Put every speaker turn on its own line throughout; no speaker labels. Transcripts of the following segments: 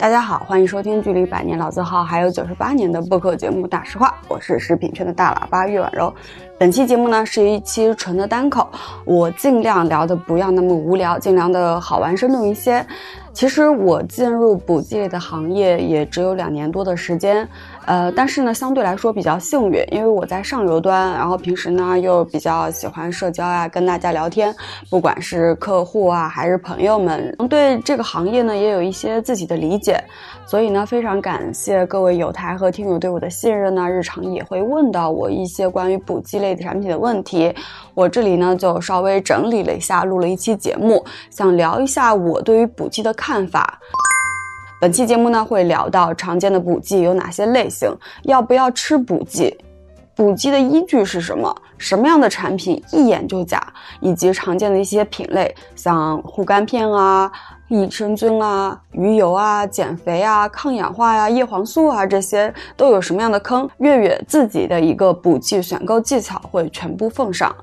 大家好，欢迎收听距离百年老字号还有九十八年的播客节目《大实话》，我是食品圈的大喇叭岳婉柔。本期节目呢是一期纯的单口，我尽量聊的不要那么无聊，尽量的好玩生动一些。其实我进入补剂类的行业也只有两年多的时间，呃，但是呢，相对来说比较幸运，因为我在上游端，然后平时呢又比较喜欢社交啊，跟大家聊天，不管是客户啊还是朋友们，对这个行业呢也有一些自己的理解，所以呢，非常感谢各位友台和听友对我的信任呢，日常也会问到我一些关于补剂类的产品的问题，我这里呢就稍微整理了一下，录了一期节目，想聊一下我对于补剂的看法。本期节目呢会聊到常见的补剂有哪些类型，要不要吃补剂，补剂的依据是什么，什么样的产品一眼就假，以及常见的一些品类，像护肝片啊、益生菌啊、鱼油啊、减肥啊、抗氧化呀、叶黄素啊这些都有什么样的坑，月月自己的一个补剂选购技巧会全部奉上。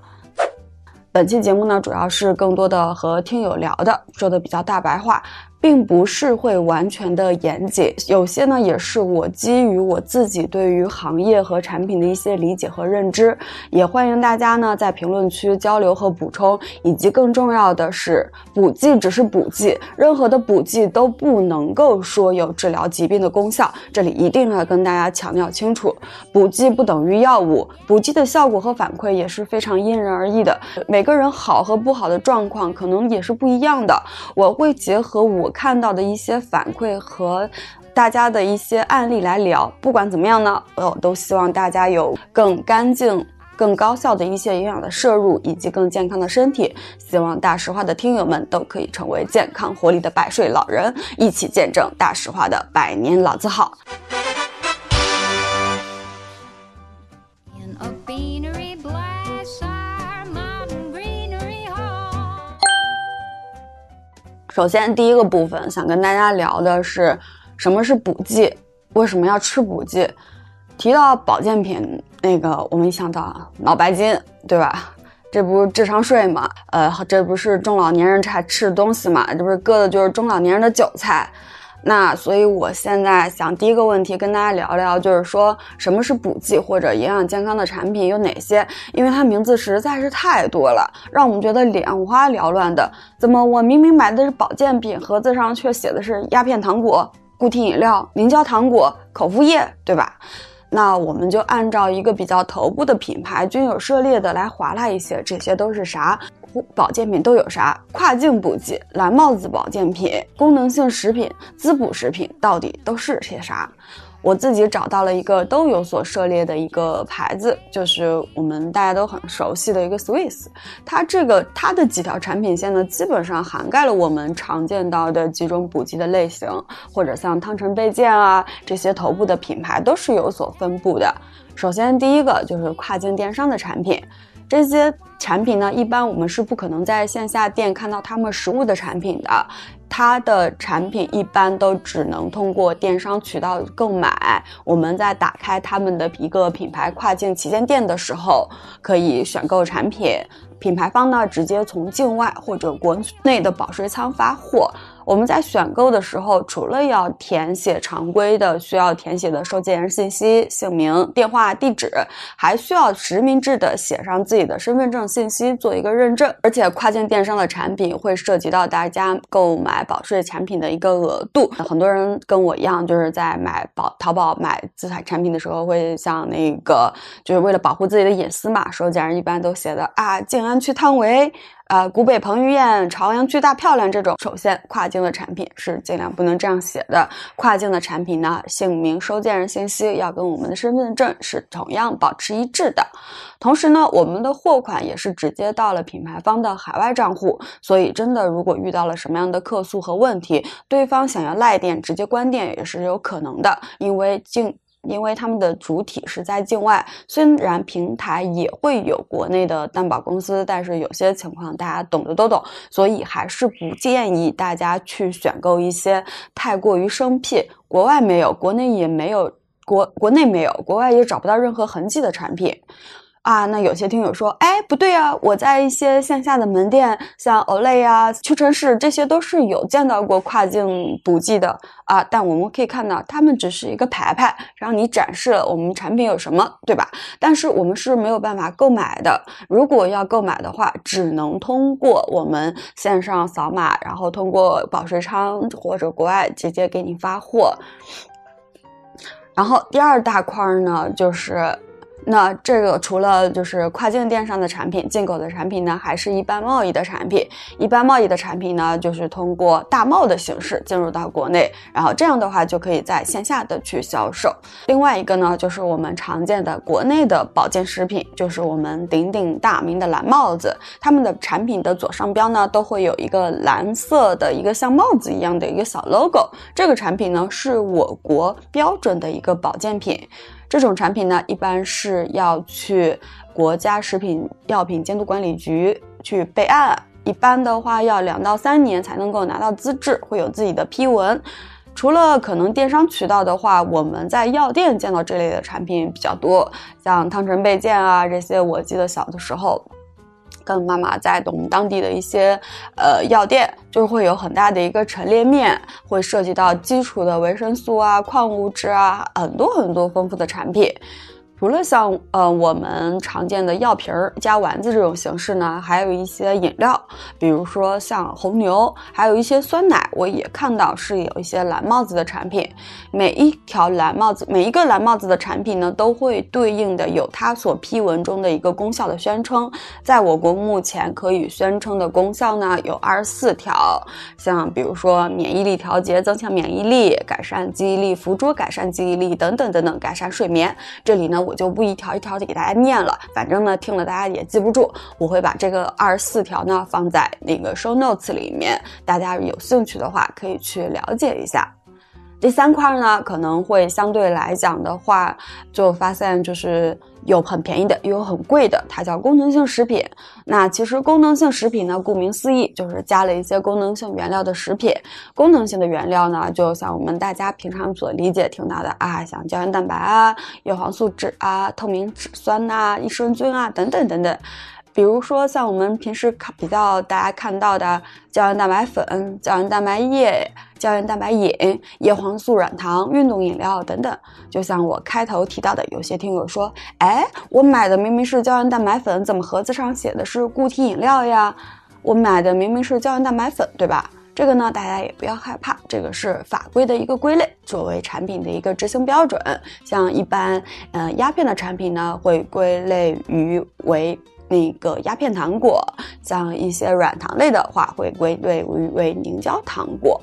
本期节目呢，主要是更多的和听友聊的，说的比较大白话，并不是会完全的严谨，有些呢也是我基于我自己对于行业和产品的一些理解和认知，也欢迎大家呢在评论区交流和补充，以及更重要的是，补剂只是补剂，任何的补剂都不能够说有治疗疾病的功效，这里一定要跟大家强调清楚，补剂不等于药物，补剂的效果和反馈也是非常因人而异的，每个人好和不好的状况可能也是不一样的。我会结合我看到的一些反馈和大家的一些案例来聊。不管怎么样呢，我都希望大家有更干净。更高效的一些营养的摄入，以及更健康的身体，希望大实话的听友们都可以成为健康活力的百岁老人，一起见证大实话的百年老字号。首先，第一个部分想跟大家聊的是什么是补剂，为什么要吃补剂？提到保健品，那个我们一想到脑白金，对吧？这不是智商税嘛？呃，这不是中老年人才吃的东西嘛？这不是割的就是中老年人的韭菜。那所以，我现在想第一个问题跟大家聊聊，就是说什么是补剂或者营养健康的产品有哪些？因为它名字实在是太多了，让我们觉得眼花缭乱的。怎么我明明买的是保健品，盒子上却写的是鸦片糖果、固体饮料、凝胶糖果、口服液，对吧？那我们就按照一个比较头部的品牌均有涉猎的来划拉一些，这些都是啥？保健品都有啥？跨境补剂、蓝帽子保健品、功能性食品、滋补食品，到底都是些啥？我自己找到了一个都有所涉猎的一个牌子，就是我们大家都很熟悉的一个 Swiss。它这个它的几条产品线呢，基本上涵盖了我们常见到的几种补剂的类型，或者像汤臣倍健啊这些头部的品牌都是有所分布的。首先第一个就是跨境电商的产品。这些产品呢，一般我们是不可能在线下店看到他们实物的产品的，它的产品一般都只能通过电商渠道购买。我们在打开他们的一个品牌跨境旗舰店的时候，可以选购产品，品牌方呢直接从境外或者国内的保税仓发货。我们在选购的时候，除了要填写常规的需要填写的收件人信息、姓名、电话、地址，还需要实名制的写上自己的身份证信息做一个认证。而且跨境电商的产品会涉及到大家购买保税产品的一个额度。很多人跟我一样，就是在买宝淘宝买资产产品的时候，会像那个就是为了保护自己的隐私嘛，收件人一般都写的啊，静安区汤唯。呃，古北彭于晏、朝阳巨大漂亮这种，首先跨境的产品是尽量不能这样写的。跨境的产品呢，姓名、收件人信息要跟我们的身份证是同样保持一致的。同时呢，我们的货款也是直接到了品牌方的海外账户，所以真的如果遇到了什么样的客诉和问题，对方想要赖店直接关店也是有可能的，因为境。因为他们的主体是在境外，虽然平台也会有国内的担保公司，但是有些情况大家懂的都懂，所以还是不建议大家去选购一些太过于生僻、国外没有、国内也没有、国国内没有、国外也找不到任何痕迹的产品。啊，那有些听友说，哎，不对啊，我在一些线下的门店，像 Olay 啊、屈臣氏，这些都是有见到过跨境补剂的啊。但我们可以看到，他们只是一个牌牌，让你展示了我们产品有什么，对吧？但是我们是没有办法购买的。如果要购买的话，只能通过我们线上扫码，然后通过保税仓或者国外直接给你发货。然后第二大块呢，就是。那这个除了就是跨境电商的产品，进口的产品呢，还是一般贸易的产品。一般贸易的产品呢，就是通过大贸的形式进入到国内，然后这样的话就可以在线下的去销售。另外一个呢，就是我们常见的国内的保健食品，就是我们鼎鼎大名的蓝帽子，他们的产品的左上标呢，都会有一个蓝色的一个像帽子一样的一个小 logo。这个产品呢，是我国标准的一个保健品。这种产品呢，一般是要去国家食品药品监督管理局去备案，一般的话要两到三年才能够拿到资质，会有自己的批文。除了可能电商渠道的话，我们在药店见到这类的产品比较多，像汤臣倍健啊这些，我记得小的时候。跟妈妈在我们当地的一些呃药店，就是会有很大的一个陈列面，会涉及到基础的维生素啊、矿物质啊，很多很多丰富的产品。除了像呃我们常见的药瓶儿加丸子这种形式呢，还有一些饮料，比如说像红牛，还有一些酸奶，我也看到是有一些蓝帽子的产品。每一条蓝帽子，每一个蓝帽子的产品呢，都会对应的有它所批文中的一个功效的宣称。在我国目前可以宣称的功效呢，有二十四条，像比如说免疫力调节、增强免疫力、改善记忆力、辅助改善记忆力等等等等，改善睡眠。这里呢。我就不一条一条的给大家念了，反正呢听了大家也记不住。我会把这个二十四条呢放在那个 show notes 里面，大家有兴趣的话可以去了解一下。第三块呢可能会相对来讲的话，就发现就是有很便宜的，也有很贵的，它叫功能性食品。那其实功能性食品呢，顾名思义就是加了一些功能性原料的食品。功能性的原料呢，就像我们大家平常所理解听到的啊，像胶原蛋白啊、叶黄素酯啊、透明质酸呐、益生菌啊等等等等。比如说像我们平时看比较大家看到的胶原蛋白粉、胶原蛋白液、胶原蛋白饮、叶黄素软糖、运动饮料等等。就像我开头提到的，有些听友说，哎，我买的明明是胶原蛋白粉，怎么盒子上写的是固体饮料呀？我买的明明是胶原蛋白粉，对吧？这个呢，大家也不要害怕，这个是法规的一个归类，作为产品的一个执行标准。像一般，呃，鸦片的产品呢，会归类于为。那个鸦片糖果，像一些软糖类的话，会归类为为凝胶糖果。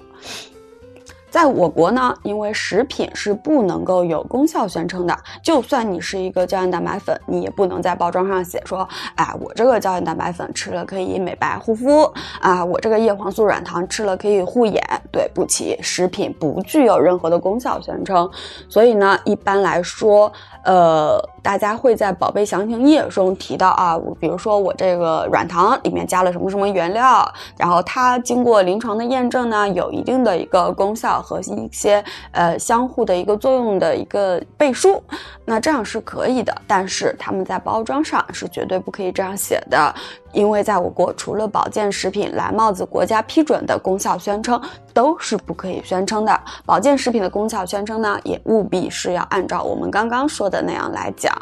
在我国呢，因为食品是不能够有功效宣称的，就算你是一个胶原蛋白粉，你也不能在包装上写说，哎，我这个胶原蛋白粉吃了可以美白护肤啊，我这个叶黄素软糖吃了可以护眼。对不起，食品不具有任何的功效宣称，所以呢，一般来说，呃，大家会在宝贝详情页中提到啊，比如说我这个软糖里面加了什么什么原料，然后它经过临床的验证呢，有一定的一个功效。和一些呃相互的一个作用的一个背书，那这样是可以的，但是他们在包装上是绝对不可以这样写的，因为在我国除了保健食品蓝帽子国家批准的功效宣称都是不可以宣称的。保健食品的功效宣称呢，也务必是要按照我们刚刚说的那样来讲。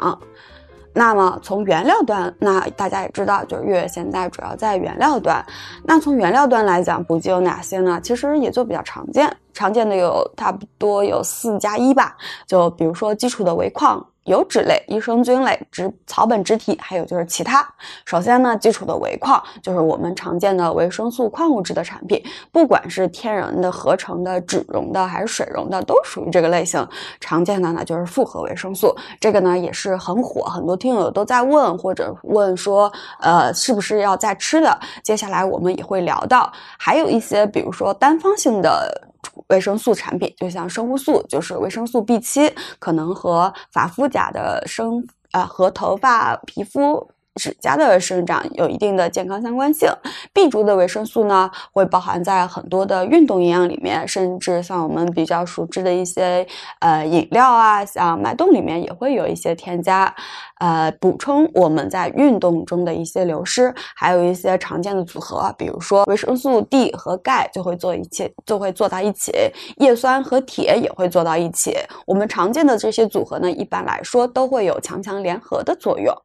那么从原料端，那大家也知道，就是月月现在主要在原料端。那从原料端来讲，补剂有哪些呢？其实也就比较常见，常见的有差不多有四加一吧。就比如说基础的维矿。油脂类、益生菌类、植草本植体，还有就是其他。首先呢，基础的维矿就是我们常见的维生素、矿物质的产品，不管是天然的、合成的、脂溶的还是水溶的，都属于这个类型。常见的呢就是复合维生素，这个呢也是很火，很多听友都在问或者问说，呃，是不是要再吃的？接下来我们也会聊到，还有一些比如说单方性的。维生素产品，就像生物素，就是维生素 B 七，可能和发肤甲的生啊和头发、皮肤。指甲的生长有一定的健康相关性，B 族的维生素呢，会包含在很多的运动营养里面，甚至像我们比较熟知的一些呃饮料啊，像脉动里面也会有一些添加，呃，补充我们在运动中的一些流失，还有一些常见的组合，比如说维生素 D 和钙就会做一起，就会做到一起，叶酸和铁也会做到一起。我们常见的这些组合呢，一般来说都会有强强联合的作用。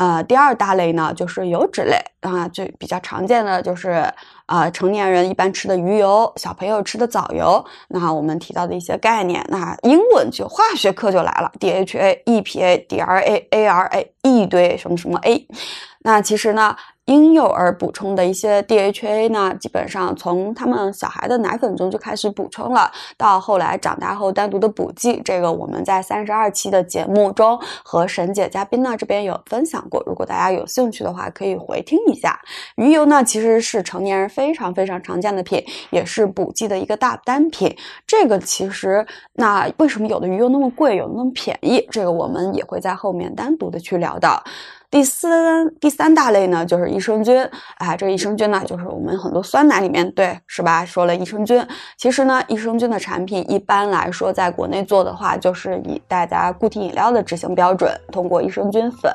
呃，第二大类呢，就是油脂类啊，最比较常见的就是呃，成年人一般吃的鱼油，小朋友吃的藻油。那我们提到的一些概念，那英文就化学课就来了，DHA、EPA、DRA、ARA 一堆什么什么 A。那其实呢，婴幼儿补充的一些 DHA 呢，基本上从他们小孩的奶粉中就开始补充了，到后来长大后单独的补剂，这个我们在三十二期的节目中和沈姐嘉宾呢这边有分享过，如果大家有兴趣的话，可以回听一下。鱼油呢，其实是成年人非常非常常见的品，也是补剂的一个大单品。这个其实，那为什么有的鱼油那么贵，有那么便宜？这个我们也会在后面单独的去聊到。第三第三大类呢，就是益生菌。哎，这益生菌呢，就是我们很多酸奶里面，对，是吧？说了益生菌，其实呢，益生菌的产品一般来说，在国内做的话，就是以大家固体饮料的执行标准，通过益生菌粉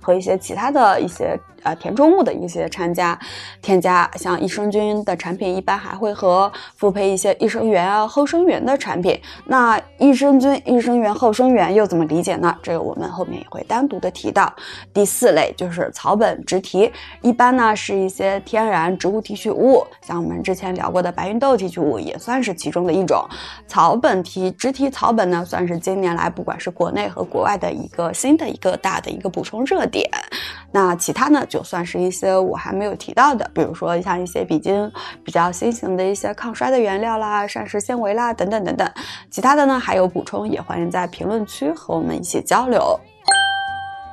和一些其他的一些呃填充物的一些掺加添加。像益生菌的产品，一般还会和复配一些益生元啊、后生元的产品。那益生菌、益生元、后生元又怎么理解呢？这个我们后面也会单独的提到。第四四类就是草本植提，一般呢是一些天然植物提取物，像我们之前聊过的白芸豆提取物也算是其中的一种。草本提植提草本呢，算是近年来不管是国内和国外的一个新的一个大的一个补充热点。那其他呢，就算是一些我还没有提到的，比如说像一些比較比较新型的一些抗衰的原料啦、膳食纤维啦等等等等。其他的呢还有补充，也欢迎在评论区和我们一起交流。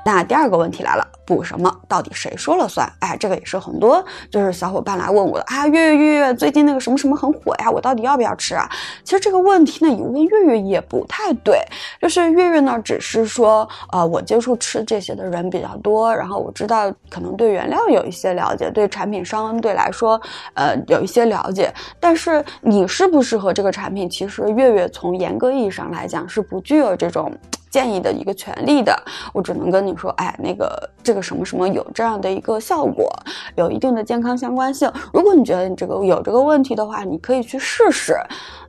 那第二个问题来了，补什么？到底谁说了算？哎，这个也是很多就是小伙伴来问我的啊，月月月月，最近那个什么什么很火呀，我到底要不要吃啊？其实这个问题呢，你问月月也不太对，就是月月呢，只是说，呃，我接触吃这些的人比较多，然后我知道可能对原料有一些了解，对产品商对来说，呃，有一些了解，但是你适不适合这个产品，其实月月从严格意义上来讲是不具有这种。建议的一个权利的，我只能跟你说，哎，那个这个什么什么有这样的一个效果，有一定的健康相关性。如果你觉得你这个有这个问题的话，你可以去试试。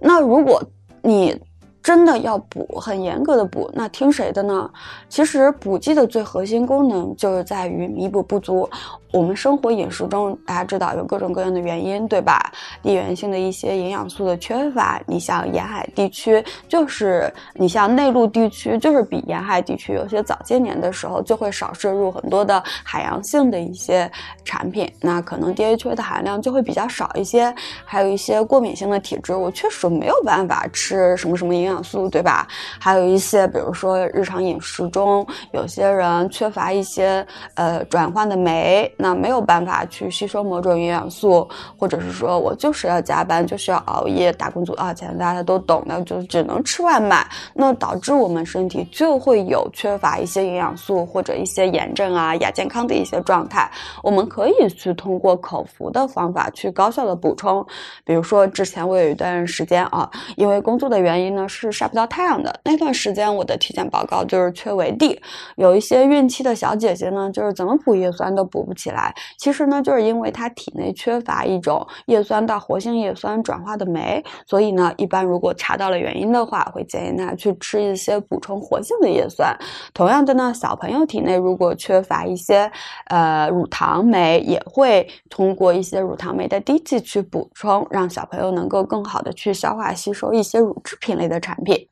那如果你真的要补，很严格的补，那听谁的呢？其实补剂的最核心功能就是在于弥补不足。我们生活饮食中，大家知道有各种各样的原因，对吧？地缘性的一些营养素的缺乏，你像沿海地区，就是你像内陆地区，就是比沿海地区有些早些年的时候就会少摄入很多的海洋性的一些产品，那可能 DHA 的含量就会比较少一些。还有一些过敏性的体质，我确实没有办法吃什么什么营养素，对吧？还有一些，比如说日常饮食中，有些人缺乏一些呃转换的酶。那没有办法去吸收某种营养素，或者是说我就是要加班，就是要熬夜打工族啊，钱大家都懂的，就只能吃外卖，那导致我们身体就会有缺乏一些营养素或者一些炎症啊、亚健康的一些状态。我们可以去通过口服的方法去高效的补充，比如说之前我有一段时间啊，因为工作的原因呢是晒不到太阳的，那段时间我的体检报告就是缺维 D，有一些孕期的小姐姐呢，就是怎么补叶酸都补不起来。来，其实呢，就是因为它体内缺乏一种叶酸到活性叶酸转化的酶，所以呢，一般如果查到了原因的话，会建议他去吃一些补充活性的叶酸。同样的呢，小朋友体内如果缺乏一些呃乳糖酶，也会通过一些乳糖酶的滴剂去补充，让小朋友能够更好的去消化吸收一些乳制品类的产品。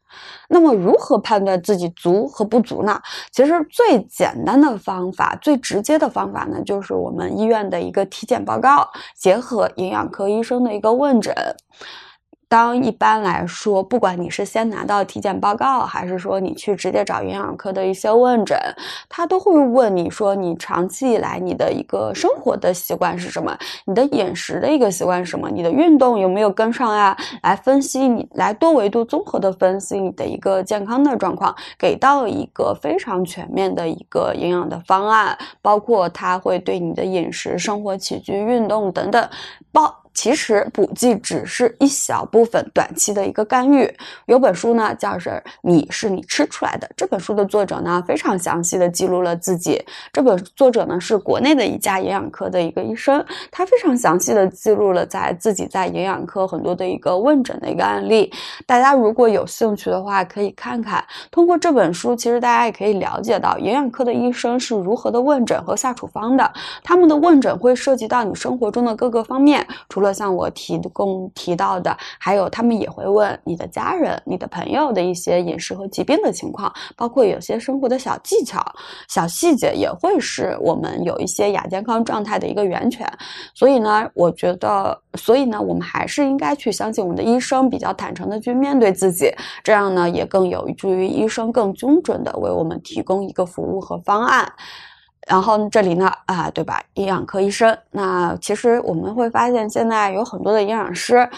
那么如何判断自己足和不足呢？其实最简单的方法，最直接的方法呢，就是我们医院的一个体检报告，结合营养科医生的一个问诊。当一般来说，不管你是先拿到体检报告，还是说你去直接找营养科的一些问诊，他都会问你说你长期以来你的一个生活的习惯是什么，你的饮食的一个习惯是什么，你的运动有没有跟上呀？来分析你，来多维度综合的分析你的一个健康的状况，给到一个非常全面的一个营养的方案，包括它会对你的饮食、生活起居、运动等等包。其实补剂只是一小部分短期的一个干预。有本书呢，叫是《你是你吃出来的》。这本书的作者呢，非常详细的记录了自己。这本作者呢，是国内的一家营养科的一个医生，他非常详细的记录了在自己在营养科很多的一个问诊的一个案例。大家如果有兴趣的话，可以看看。通过这本书，其实大家也可以了解到营养科的医生是如何的问诊和下处方的。他们的问诊会涉及到你生活中的各个方面，除除了像我提供提到的，还有他们也会问你的家人、你的朋友的一些饮食和疾病的情况，包括有些生活的小技巧、小细节，也会是我们有一些亚健康状态的一个源泉。所以呢，我觉得，所以呢，我们还是应该去相信我们的医生，比较坦诚的去面对自己，这样呢，也更有助于医生更精准的为我们提供一个服务和方案。然后这里呢，啊，对吧？营养科医生，那其实我们会发现，现在有很多的营养师。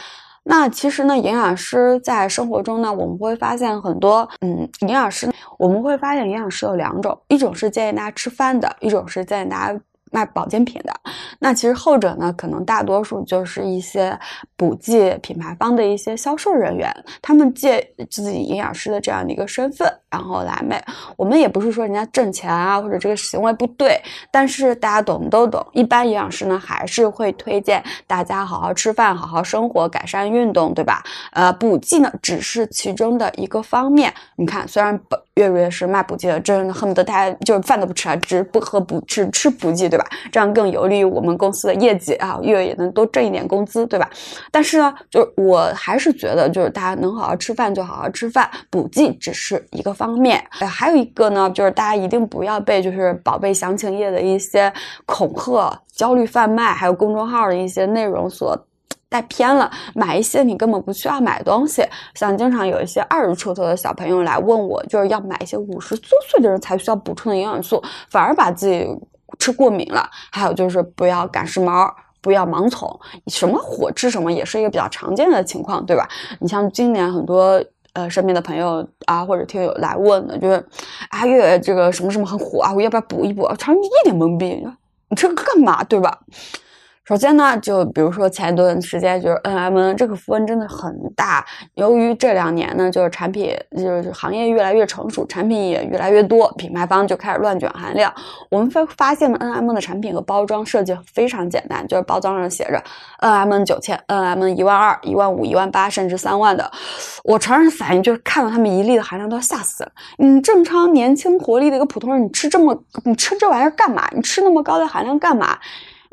那其实呢，营养师在生活中呢，我们会发现很多，嗯，营养师，我们会发现营养师有两种，一种是建议大家吃饭的，一种是建议大家。卖保健品的，那其实后者呢，可能大多数就是一些补剂品牌方的一些销售人员，他们借自己营养师的这样的一个身份，然后来卖。我们也不是说人家挣钱啊，或者这个行为不对，但是大家懂都懂。一般营养师呢，还是会推荐大家好好吃饭，好好生活，改善运动，对吧？呃，补剂呢，只是其中的一个方面。你看，虽然本月月是卖补剂的，真恨不得大家就是饭都不吃啊，只不喝补，只吃补剂，对吧？这样更有利于我们公司的业绩啊，月月也能多挣一点工资，对吧？但是呢，就是我还是觉得，就是大家能好好吃饭就好好吃饭，补剂只是一个方面。呃，还有一个呢，就是大家一定不要被就是宝贝详情页的一些恐吓、焦虑贩卖，还有公众号的一些内容所。带偏了，买一些你根本不需要买的东西。像经常有一些二十出头的小朋友来问我，就是要买一些五十多岁的人才需要补充的营养素，反而把自己吃过敏了。还有就是不要赶时髦，不要盲从，什么火吃什么也是一个比较常见的情况，对吧？你像今年很多呃身边的朋友啊或者听友来问的，就是啊月这个什么什么很火啊，我要不要补一补？常一脸懵逼，你这个干嘛，对吧？首先呢，就比如说前一段时间就是 N M N 这个符文真的很大。由于这两年呢，就是产品就是行业越来越成熟，产品也越来越多，品牌方就开始乱卷含量。我们发发现了 N M N 的产品和包装设计非常简单，就是包装上写着 N M N 九千、N M N 一万二、一万五、一万八，甚至三万的。我常人反应就是看到他们一粒的含量都要吓死了。你正常年轻活力的一个普通人，你吃这么你吃这玩意儿干嘛？你吃那么高的含量干嘛？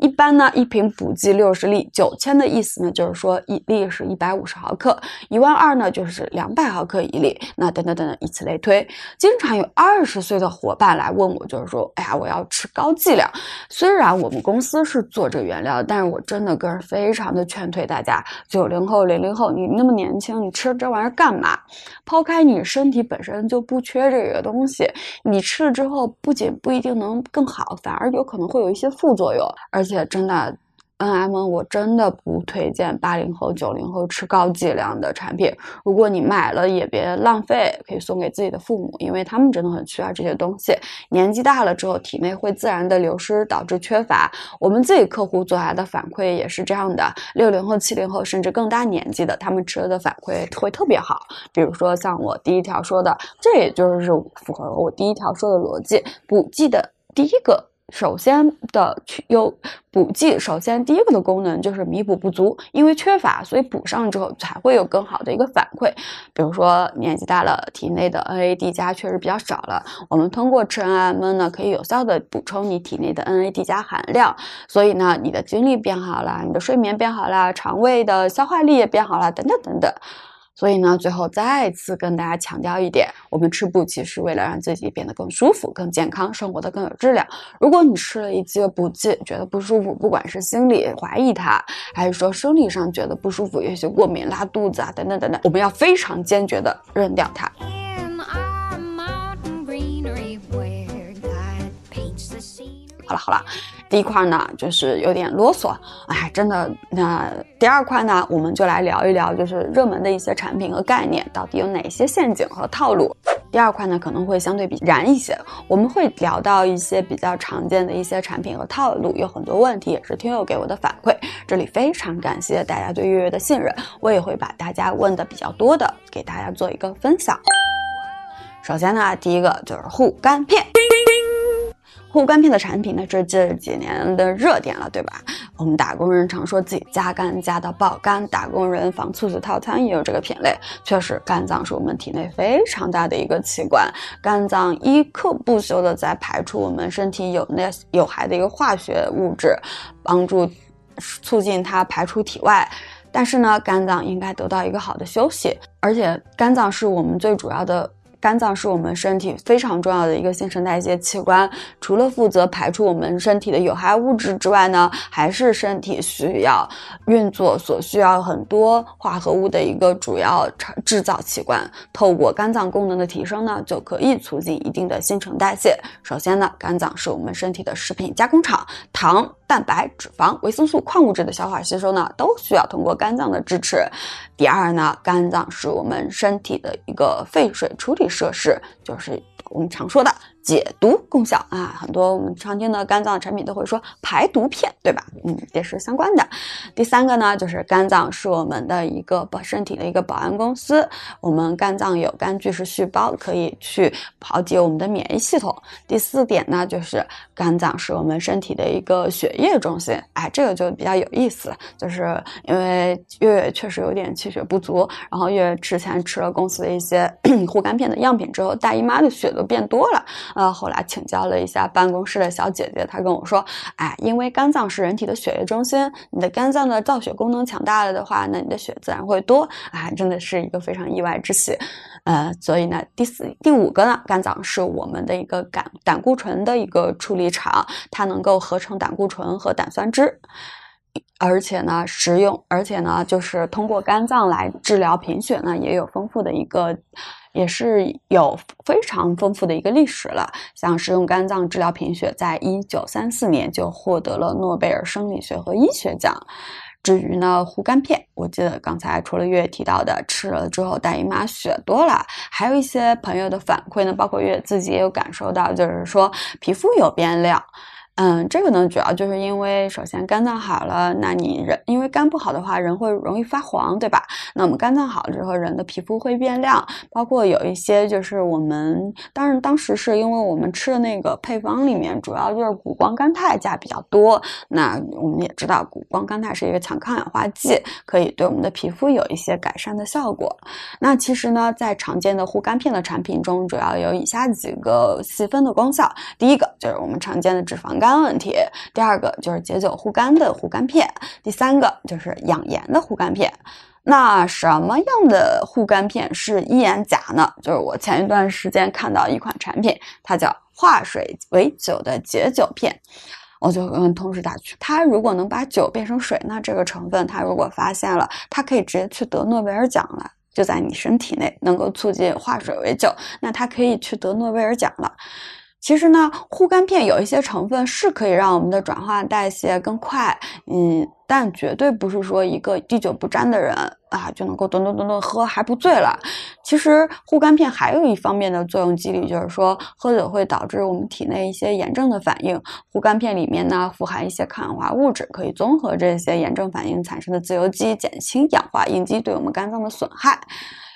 一般呢，一瓶补剂六十粒，九千的意思呢，就是说一粒是一百五十毫克，一万二呢就是两百毫克一粒，那等等等等，以此类推。经常有二十岁的伙伴来问我，就是说，哎呀，我要吃高剂量。虽然我们公司是做这个原料，但是我真的个人非常的劝退大家，九零后、零零后，你那么年轻，你吃这玩意儿干嘛？抛开你身体本身就不缺这个东西，你吃了之后，不仅不一定能更好，反而有可能会有一些副作用，而且。且真的，N M，我真的不推荐八零后、九零后吃高剂量的产品。如果你买了，也别浪费，可以送给自己的父母，因为他们真的很需要这些东西。年纪大了之后，体内会自然的流失，导致缺乏。我们自己客户做来的反馈也是这样的。六零后、七零后，甚至更大年纪的，他们吃了的反馈会特别好。比如说像我第一条说的，这也就是符合我第一条说的逻辑，补剂的第一个。首先的去有补剂，首先第一个的功能就是弥补不足，因为缺乏，所以补上之后才会有更好的一个反馈。比如说年纪大了，体内的 NAD 加确实比较少了，我们通过吃 NMN 呢，可以有效的补充你体内的 NAD 加含量，所以呢，你的精力变好了，你的睡眠变好了，肠胃的消化力也变好了，等等等等。所以呢，最后再次跟大家强调一点，我们吃补剂是为了让自己变得更舒服、更健康，生活的更有质量。如果你吃了一剂补剂觉得不舒服，不管是心理怀疑它，还是说生理上觉得不舒服，有些过敏、拉肚子啊等等等等，我们要非常坚决的扔掉它。好了好了，第一块呢就是有点啰嗦，哎，真的。那第二块呢，我们就来聊一聊，就是热门的一些产品和概念，到底有哪些陷阱和套路。第二块呢可能会相对比燃一些，我们会聊到一些比较常见的一些产品和套路，有很多问题也是听友给我的反馈，这里非常感谢大家对月月的信任，我也会把大家问的比较多的给大家做一个分享。首先呢，第一个就是护肝片。护肝片的产品呢，这这几年的热点了，对吧？我们打工人常说自己加肝加到爆肝，打工人防猝死套餐也有这个品类。确实，肝脏是我们体内非常大的一个器官，肝脏一刻不休的在排出我们身体有那有害的一个化学物质，帮助促进它排出体外。但是呢，肝脏应该得到一个好的休息，而且肝脏是我们最主要的。肝脏是我们身体非常重要的一个新陈代谢器官，除了负责排出我们身体的有害物质之外呢，还是身体需要运作所需要很多化合物的一个主要制造器官。透过肝脏功能的提升呢，就可以促进一定的新陈代谢。首先呢，肝脏是我们身体的食品加工厂，糖、蛋白、脂肪、维生素、矿物质的消化吸收呢，都需要通过肝脏的支持。第二呢，肝脏是我们身体的一个废水处理设施，就是我们常说的解毒功效啊。很多我们常听的肝脏产品都会说排毒片，对吧？嗯，也是相关的。第三个呢，就是肝脏是我们的一个保身体的一个保安公司，我们肝脏有肝巨噬细胞，可以去调节我们的免疫系统。第四点呢，就是肝脏是我们身体的一个血液中心，哎，这个就比较有意思了，就是因为月月确实有点气血不足，然后月月之前吃了公司的一些护肝片的样品之后，大姨妈的血都变多了，呃，后来请教了一下办公室的小姐姐，她跟我说，哎，因为肝脏是人体的血液中心，你的肝脏的造血功能强大了的话，那你的血自然会多，哎，真的是一个非常意外之喜。呃，所以呢，第四、第五个呢，肝脏是我们的一个胆胆固醇的一个处理厂，它能够合成胆固醇和胆酸酯。而且呢，食用，而且呢，就是通过肝脏来治疗贫血呢，也有丰富的一个，也是有非常丰富的一个历史了。像是用肝脏治疗贫血，在一九三四年就获得了诺贝尔生理学和医学奖。至于呢，护肝片，我记得刚才除了月月提到的吃了之后大姨妈血多了，还有一些朋友的反馈呢，包括月月自己也有感受到，就是说皮肤有变亮。嗯，这个呢，主要就是因为首先肝脏好了，那你人因为肝不好的话，人会容易发黄，对吧？那我们肝脏好了之后，人的皮肤会变亮，包括有一些就是我们，当然当时是因为我们吃的那个配方里面主要就是谷胱甘肽加比较多，那我们也知道谷胱甘肽是一个强抗氧化剂，可以对我们的皮肤有一些改善的效果。那其实呢，在常见的护肝片的产品中，主要有以下几个细分的功效。第一个就是我们常见的脂肪肝问题，第二个就是解酒护肝的护肝片，第三个就是养颜的护肝片。那什么样的护肝片是一眼假呢？就是我前一段时间看到一款产品，它叫化水为酒的解酒片。我就跟同事打趣，它如果能把酒变成水，那这个成分它如果发现了，它可以直接去得诺贝尔奖了。就在你身体内能够促进化水为酒，那它可以去得诺贝尔奖了。其实呢，护肝片有一些成分是可以让我们的转化代谢更快，嗯，但绝对不是说一个滴酒不沾的人啊就能够吨吨吨吨喝还不醉了。其实护肝片还有一方面的作用机理，就是说喝酒会导致我们体内一些炎症的反应。护肝片里面呢富含一些抗氧化物质，可以综合这些炎症反应产生的自由基，减轻氧化应激对我们肝脏的损害。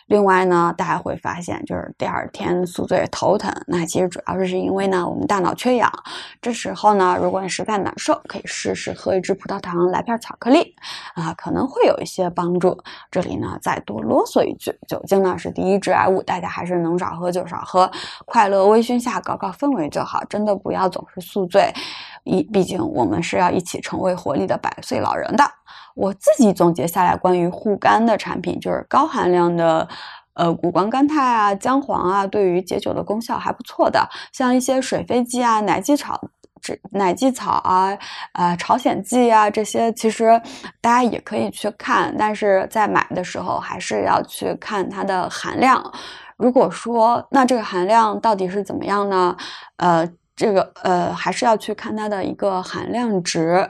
另外呢，大家会发现，就是第二天宿醉头疼，那其实主要是因为呢，我们大脑缺氧。这时候呢，如果你实在难受，可以试试喝一支葡萄糖，来片巧克力，啊，可能会有一些帮助。这里呢，再多啰嗦一句，酒精呢是第一致癌物，大家还是能少喝就少喝，快乐微醺下搞搞氛围就好，真的不要总是宿醉。一，毕竟我们是要一起成为活力的百岁老人的。我自己总结下来关于护肝的产品，就是高含量的。呃，谷胱甘肽啊、姜黄啊，对于解酒的功效还不错的。像一些水飞蓟啊、奶蓟草、这奶蓟草啊、呃朝鲜蓟啊这些，其实大家也可以去看，但是在买的时候还是要去看它的含量。如果说那这个含量到底是怎么样呢？呃，这个呃还是要去看它的一个含量值。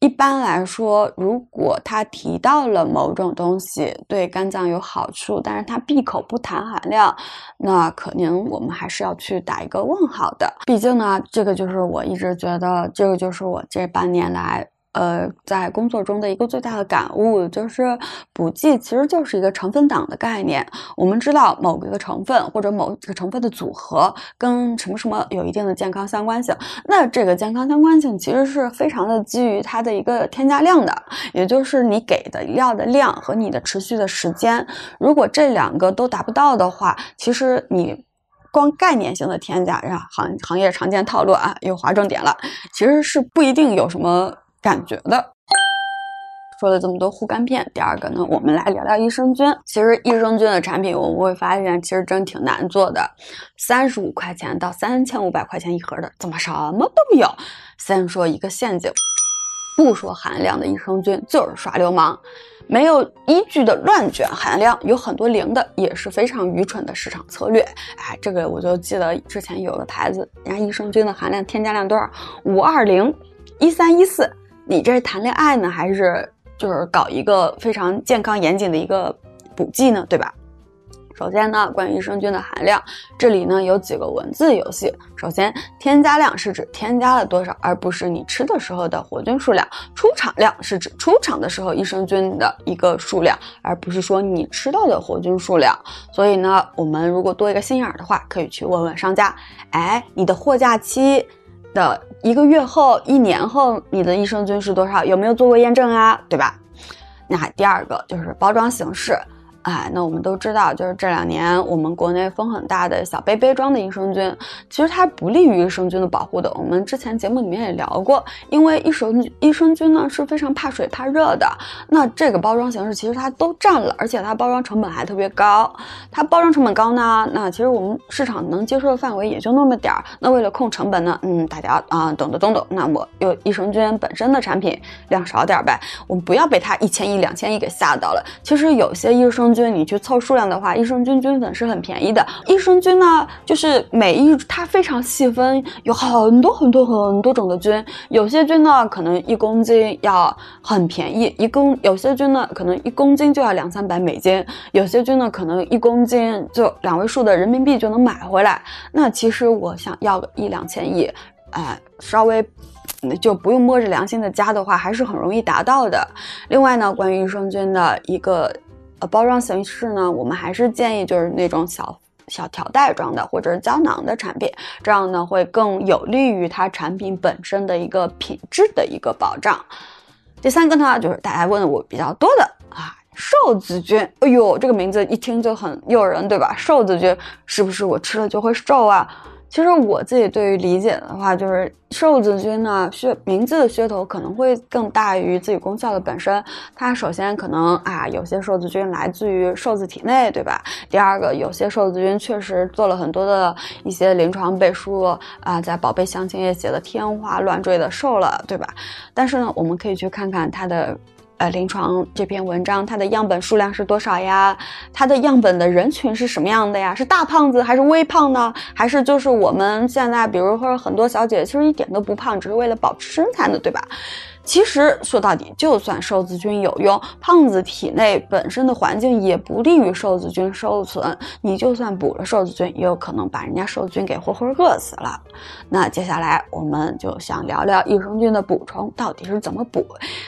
一般来说，如果他提到了某种东西对肝脏有好处，但是他闭口不谈含量，那可能我们还是要去打一个问号的。毕竟呢，这个就是我一直觉得，这个就是我这半年来。呃，在工作中的一个最大的感悟就是，补剂其实就是一个成分党的概念。我们知道某一个成分或者某一个成分的组合跟什么什么有一定的健康相关性，那这个健康相关性其实是非常的基于它的一个添加量的，也就是你给的药的量和你的持续的时间。如果这两个都达不到的话，其实你光概念性的添加，啊，行行业常见套路啊，又划重点了，其实是不一定有什么。感觉的，说了这么多护肝片，第二个呢，我们来聊聊益生菌。其实益生菌的产品，我们会发现其实真挺难做的，三十五块钱到三千五百块钱一盒的，怎么什么都没有？先说一个陷阱，不说含量的益生菌就是耍流氓，没有依据的乱卷含量，有很多零的，也是非常愚蠢的市场策略。哎，这个我就记得之前有个牌子，人家益生菌的含量添加量多少？五二零一三一四。你这是谈恋爱呢，还是就是搞一个非常健康严谨的一个补剂呢？对吧？首先呢，关于益生菌的含量，这里呢有几个文字游戏。首先，添加量是指添加了多少，而不是你吃的时候的活菌数量；出厂量是指出厂的时候益生菌的一个数量，而不是说你吃到的活菌数量。所以呢，我们如果多一个心眼儿的话，可以去问问商家，哎，你的货架期。的一个月后、一年后，你的益生菌是多少？有没有做过验证啊？对吧？那第二个就是包装形式。哎，那我们都知道，就是这两年我们国内风很大的小杯杯装的益生菌，其实它不利于益生菌的保护的。我们之前节目里面也聊过，因为益生益生菌呢是非常怕水怕热的。那这个包装形式其实它都占了，而且它包装成本还特别高。它包装成本高呢，那其实我们市场能接受的范围也就那么点儿。那为了控成本呢，嗯，大家啊懂得懂懂。那么有益生菌本身的产品量少点呗，我们不要被它一千亿两千亿给吓到了。其实有些益生菌你去凑数量的话，益生菌菌粉是很便宜的。益生菌呢，就是每一它非常细分，有很多很多很多种的菌。有些菌呢，可能一公斤要很便宜，一公有些菌呢，可能一公斤就要两三百美金。有些菌呢，可能一公斤就两位数的人民币就能买回来。那其实我想要个一两千亿，哎，稍微就不用摸着良心的加的话，还是很容易达到的。另外呢，关于益生菌的一个。呃，包装形式呢，我们还是建议就是那种小小条袋装的，或者是胶囊的产品，这样呢会更有利于它产品本身的一个品质的一个保障。第三个呢，就是大家问的我比较多的啊，瘦子菌，哎呦，这个名字一听就很诱人，对吧？瘦子菌是不是我吃了就会瘦啊？其实我自己对于理解的话，就是瘦子菌呢，噱名字的噱头可能会更大于自己功效的本身。它首先可能啊，有些瘦子菌来自于瘦子体内，对吧？第二个，有些瘦子菌确实做了很多的一些临床背书啊，在宝贝详情页写的天花乱坠的瘦了，对吧？但是呢，我们可以去看看它的。呃，临床这篇文章，它的样本数量是多少呀？它的样本的人群是什么样的呀？是大胖子还是微胖呢？还是就是我们现在，比如说很多小姐姐其实一点都不胖，只是为了保持身材的，对吧？其实说到底，就算瘦子菌有用，胖子体内本身的环境也不利于瘦子菌生存。你就算补了瘦子菌，也有可能把人家瘦子菌给活活饿死了。那接下来我们就想聊聊益生菌的补充到底是怎么补。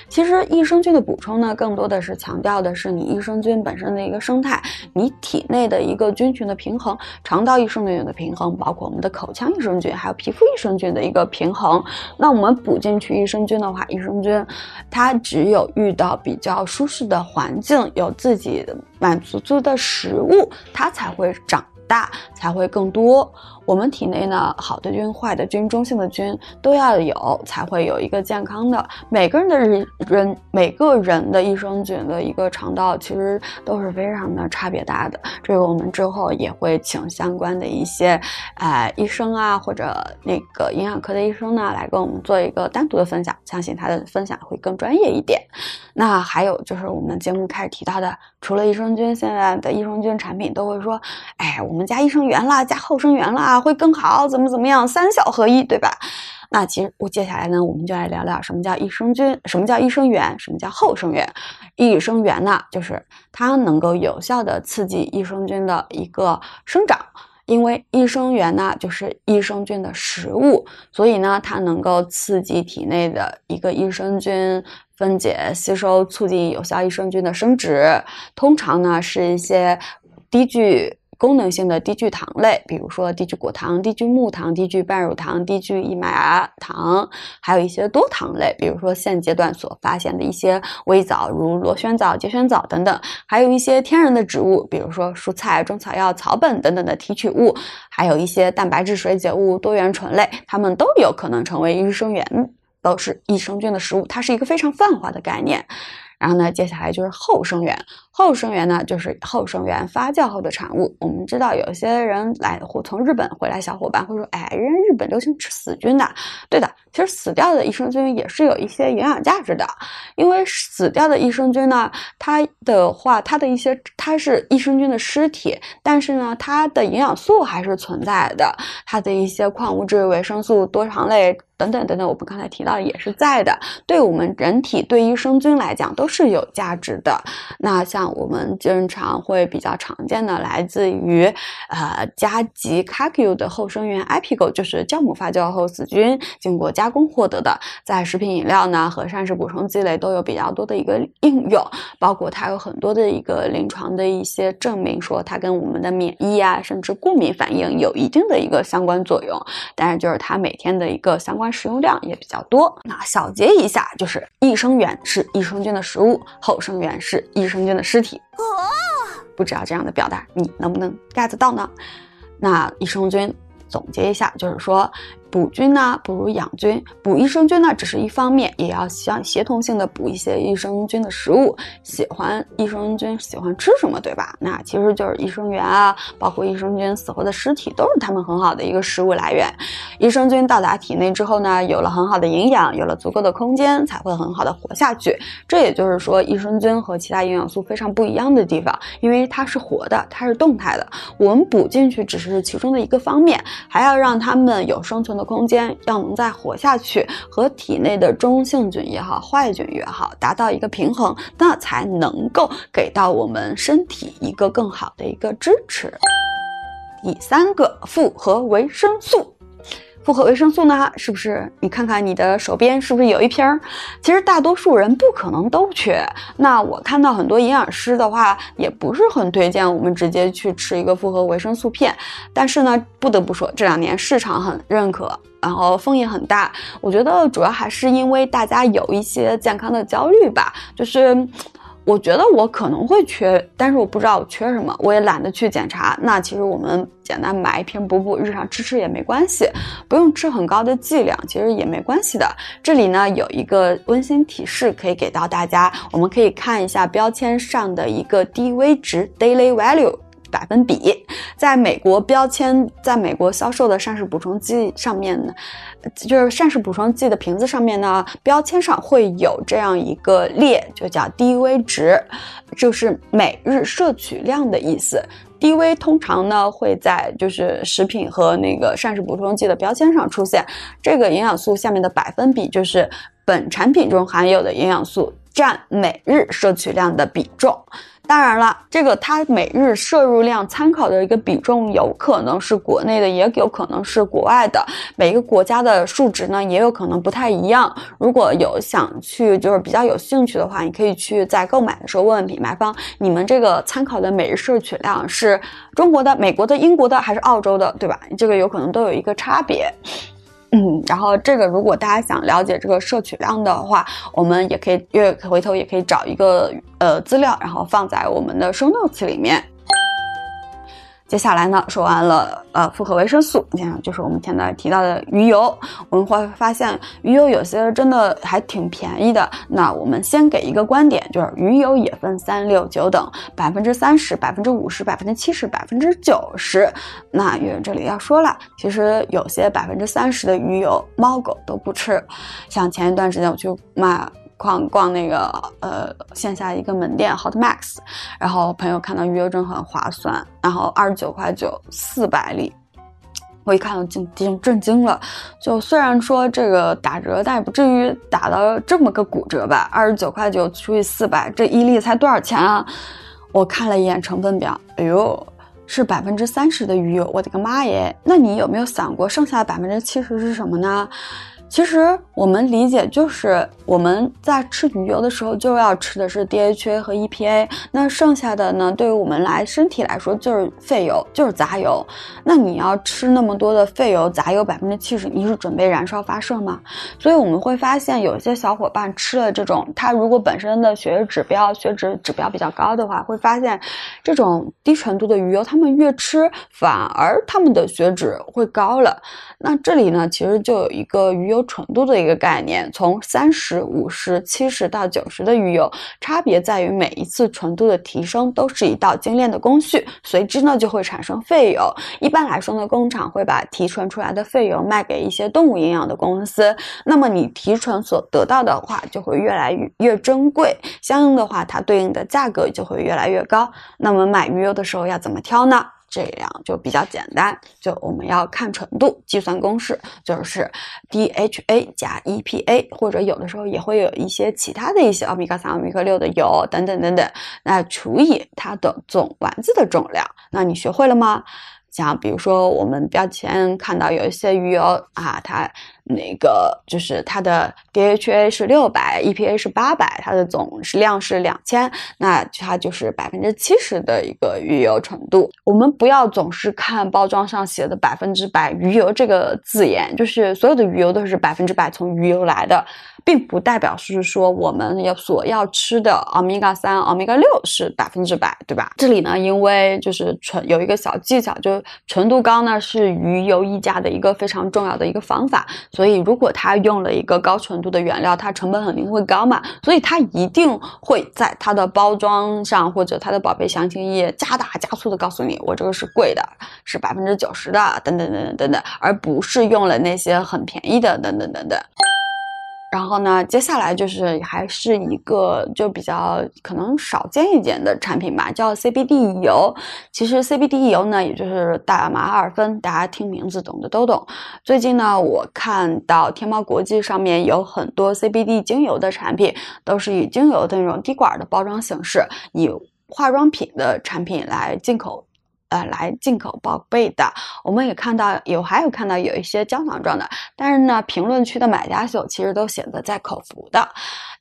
其实益生菌的补充呢，更多的是强调的是你益生菌本身的一个生态，你体内的一个菌群的平衡，肠道益生菌的平衡，包括我们的口腔益生菌，还有皮肤益生菌的一个平衡。那我们补进去益生菌的话，益生生菌，它只有遇到比较舒适的环境，有自己满足足的食物，它才会长大，才会更多。我们体内呢，好的菌、坏的菌、中性的菌都要有，才会有一个健康的。每个人的人每个人的益生菌的一个肠道其实都是非常的差别大的。这个我们之后也会请相关的一些呃医生啊，或者那个营养科的医生呢，来跟我们做一个单独的分享，相信他的分享会更专业一点。那还有就是我们节目开始提到的，除了益生菌，现在的益生菌产品都会说，哎，我们加益生元啦，加后生元啦，会更好，怎么怎么样，三效合一，对吧？那其实我接下来呢，我们就来聊聊什么叫益生菌，什么叫益生元，什么叫后生元。益生元呢，就是它能够有效的刺激益生菌的一个生长。因为益生元呢，就是益生菌的食物，所以呢，它能够刺激体内的一个益生菌分解、吸收，促进有效益生菌的生殖。通常呢，是一些低聚。功能性的低聚糖类，比如说低聚果糖、低聚木糖、低聚半乳糖、低聚异麦芽糖，还有一些多糖类，比如说现阶段所发现的一些微藻，如螺旋藻、节旋藻等等，还有一些天然的植物，比如说蔬菜、中草药、草本等等的提取物，还有一些蛋白质水解物、多元醇类，它们都有可能成为益生元，都是益生菌的食物。它是一个非常泛化的概念。然后呢，接下来就是后生元。后生元呢，就是后生元发酵后的产物。我们知道，有些人来或从日本回来，小伙伴会说：“哎，人日本流行吃死菌的。”对的，其实死掉的益生菌也是有一些营养价值的。因为死掉的益生菌呢，它的话，它的一些它是益生菌的尸体，但是呢，它的营养素还是存在的，它的一些矿物质、维生素、多糖类等等等等，我们刚才提到也是在的。对我们人体对益生菌来讲都是有价值的。那像我们经常会比较常见的，来自于呃加吉 KQ 的后生元 Ipigo，就是酵母发酵后死菌经过加工获得的，在食品饮料呢和膳食补充剂类都有比较多的一个应用，包括它有很多的一个临床的一些证明，说它跟我们的免疫啊，甚至过敏反应有一定的一个相关作用。但是就是它每天的一个相关食用量也比较多。那小结一下，就是益生元是益生菌的食物，后生元是益生菌的食尸体。不知道这样的表达你能不能 get 到呢？那益生菌总结一下，就是说。补菌呢不如养菌，补益生菌呢只是一方面，也要相协同性的补一些益生菌的食物。喜欢益生菌，喜欢吃什么，对吧？那其实就是益生元啊，包括益生菌死后的尸体，都是它们很好的一个食物来源。益生菌到达体内之后呢，有了很好的营养，有了足够的空间，才会很好的活下去。这也就是说，益生菌和其他营养素非常不一样的地方，因为它是活的，它是动态的。我们补进去只是其中的一个方面，还要让它们有生存。的空间要能再活下去，和体内的中性菌也好，坏菌也好，达到一个平衡，那才能够给到我们身体一个更好的一个支持。第三个，复合维生素。复合维生素呢？是不是你看看你的手边是不是有一瓶儿？其实大多数人不可能都缺。那我看到很多营养师的话，也不是很推荐我们直接去吃一个复合维生素片。但是呢，不得不说这两年市场很认可，然后风也很大。我觉得主要还是因为大家有一些健康的焦虑吧，就是。我觉得我可能会缺，但是我不知道我缺什么，我也懒得去检查。那其实我们简单买一瓶补补，日常吃吃也没关系，不用吃很高的剂量，其实也没关系的。这里呢有一个温馨提示可以给到大家，我们可以看一下标签上的一个 DV 值 （Daily Value） 百分比，在美国标签，在美国销售的膳食补充剂上面呢。就是膳食补充剂的瓶子上面呢，标签上会有这样一个列，就叫 DV 值，就是每日摄取量的意思。DV 通常呢会在就是食品和那个膳食补充剂的标签上出现，这个营养素下面的百分比就是本产品中含有的营养素占每日摄取量的比重。当然了，这个它每日摄入量参考的一个比重，有可能是国内的，也有可能是国外的。每个国家的数值呢，也有可能不太一样。如果有想去，就是比较有兴趣的话，你可以去在购买的时候问问品牌方，你们这个参考的每日摄取量是中国的、美国的、英国的还是澳洲的，对吧？这个有可能都有一个差别。嗯，然后这个如果大家想了解这个摄取量的话，我们也可以，月回头也可以找一个呃资料，然后放在我们的 show notes 里面。接下来呢，说完了呃复合维生素，接下来就是我们前面提到的鱼油。我们会发现鱼油有些真的还挺便宜的。那我们先给一个观点，就是鱼油也分三六九等，百分之三十、百分之五十、百分之七十、百分之九十。那月这里要说了，其实有些百分之三十的鱼油，猫狗都不吃。像前一段时间我去买。逛逛那个呃线下一个门店 Hot Max，然后朋友看到鱼油真很划算，然后二十九块九四百粒，我一看到惊惊震惊了。就虽然说这个打折，但也不至于打到这么个骨折吧？二十九块九除以四百，这一粒才多少钱啊？我看了一眼成分表，哎呦，是百分之三十的鱼油，我的个妈耶！那你有没有想过，剩下的百分之七十是什么呢？其实我们理解就是我们在吃鱼油的时候就要吃的是 DHA 和 EPA，那剩下的呢，对于我们来身体来说就是废油，就是杂油。那你要吃那么多的废油、杂油，百分之七十，你是准备燃烧发射吗？所以我们会发现，有些小伙伴吃了这种，他如果本身的血脂指标、血脂指标比较高的话，会发现这种低纯度的鱼油，他们越吃反而他们的血脂会高了。那这里呢，其实就有一个鱼油纯度的一个概念，从三十五十、七十到九十的鱼油，差别在于每一次纯度的提升都是一道精炼的工序，随之呢就会产生废油。一般来说呢，工厂会把提纯出来的废油卖给一些动物营养的公司，那么你提纯所得到的话，就会越来越越珍贵，相应的话，它对应的价格就会越来越高。那么买鱼油的时候要怎么挑呢？这样就比较简单，就我们要看纯度，计算公式就是 DHA 加 EPA，或者有的时候也会有一些其他的一些欧米伽三、欧米伽六的油等等等等，那除以它的总丸子的重量。那你学会了吗？像比如说我们标签看到有一些鱼油啊，它。那个就是它的 DHA 是六百，EPA 是八百，它的总是量是两千，那它就是百分之七十的一个鱼油纯度。我们不要总是看包装上写的百分之百鱼油这个字眼，就是所有的鱼油都是百分之百从鱼油来的，并不代表是说我们要所要吃的欧米伽三、欧米伽六是百分之百，对吧？这里呢，因为就是纯有一个小技巧，就是纯度高呢是鱼油溢价的一个非常重要的一个方法。所以，如果它用了一个高纯度的原料，它成本肯定会高嘛，所以它一定会在它的包装上或者它的宝贝详情页加大加粗的告诉你，我这个是贵的，是百分之九十的，等等等等等等，而不是用了那些很便宜的，等等等等。然后呢，接下来就是还是一个就比较可能少见一点的产品吧，叫 CBD 油。其实 CBD 油呢，也就是大麻二酚，大家听名字懂的都懂。最近呢，我看到天猫国际上面有很多 CBD 精油的产品，都是以精油的那种滴管的包装形式，以化妆品的产品来进口。呃，来进口报备的，我们也看到有，还有看到有一些胶囊状的，但是呢，评论区的买家秀其实都写的在口服的。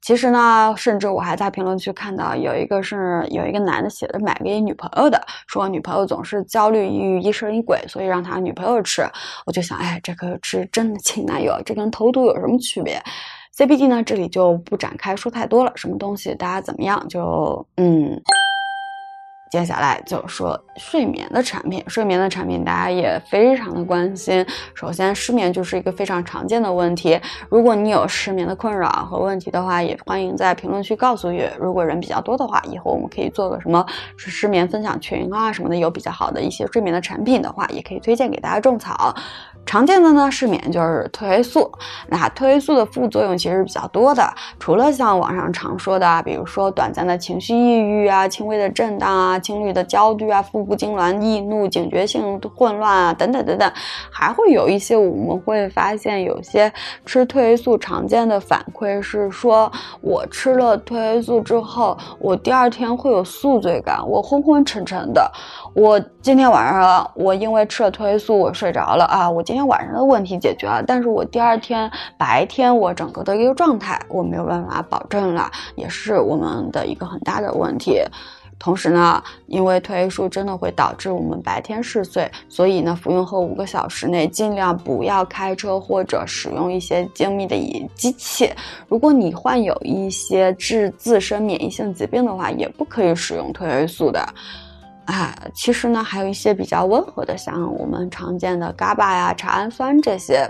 其实呢，甚至我还在评论区看到有一个是有一个男的写的买给女朋友的，说女朋友总是焦虑、抑郁、疑神疑鬼，所以让他女朋友吃。我就想，哎，这可是真的亲男友，这跟投毒有什么区别？CBD 呢，这里就不展开说太多了，什么东西大家怎么样就嗯。接下来就说睡眠的产品，睡眠的产品大家也非常的关心。首先，失眠就是一个非常常见的问题。如果你有失眠的困扰和问题的话，也欢迎在评论区告诉月。如果人比较多的话，以后我们可以做个什么失眠分享群啊什么的，有比较好的一些睡眠的产品的话，也可以推荐给大家种草。常见的呢失眠就是褪黑素，那褪黑素的副作用其实比较多的，除了像网上常说的，比如说短暂的情绪抑郁啊、轻微的震荡啊、轻率的焦虑啊、腹部痉挛、易怒、警觉性混乱啊等等等等，还会有一些我们会发现有些吃褪黑素常见的反馈是说，我吃了褪黑素之后，我第二天会有宿醉感，我昏昏沉沉的。我今天晚上我因为吃了褪黑素，我睡着了啊，我今天晚上的问题解决了，但是我第二天白天我整个的一个状态我没有办法保证了，也是我们的一个很大的问题。同时呢，因为褪黑素真的会导致我们白天嗜睡，所以呢，服用后五个小时内尽量不要开车或者使用一些精密的仪机器。如果你患有一些致自身免疫性疾病的话，也不可以使用褪黑素的。啊，其实呢，还有一些比较温和的，像我们常见的 GABA 呀、茶氨酸这些，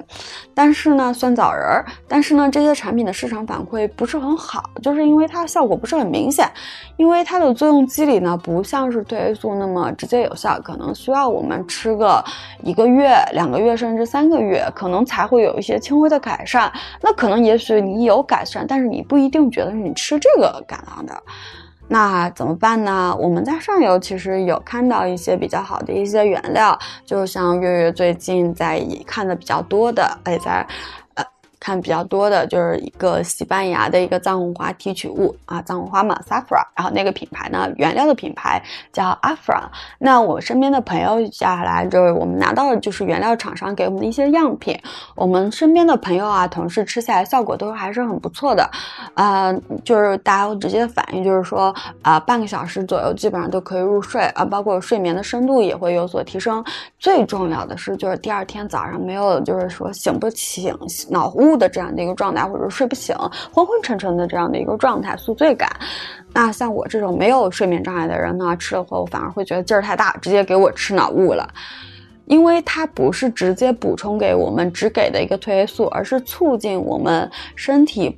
但是呢，酸枣仁儿，但是呢，这些产品的市场反馈不是很好，就是因为它效果不是很明显，因为它的作用机理呢，不像是褪黑素那么直接有效，可能需要我们吃个一个月、两个月甚至三个月，可能才会有一些轻微的改善。那可能也许你有改善，但是你不一定觉得是你吃这个改良的。那怎么办呢？我们在上游其实有看到一些比较好的一些原料，就像月月最近在看的比较多的，哎，在看比较多的就是一个西班牙的一个藏红花提取物啊，藏红花嘛，Saffra 然后那个品牌呢，原料的品牌叫 Afra。那我身边的朋友下来就是我们拿到的就是原料厂商给我们的一些样品，我们身边的朋友啊、同事吃下来效果都还是很不错的，啊、就是大家会直接反映就是说啊、半个小时左右基本上都可以入睡啊，包括睡眠的深度也会有所提升。最重要的是就是第二天早上没有就是说醒不醒、脑雾的这样的一个状态，或者睡不醒、昏昏沉沉的这样的一个状态、宿醉感。那像我这种没有睡眠障碍的人呢，吃了后反而会觉得劲儿太大，直接给我吃脑雾了。因为它不是直接补充给我们只给的一个褪黑素，而是促进我们身体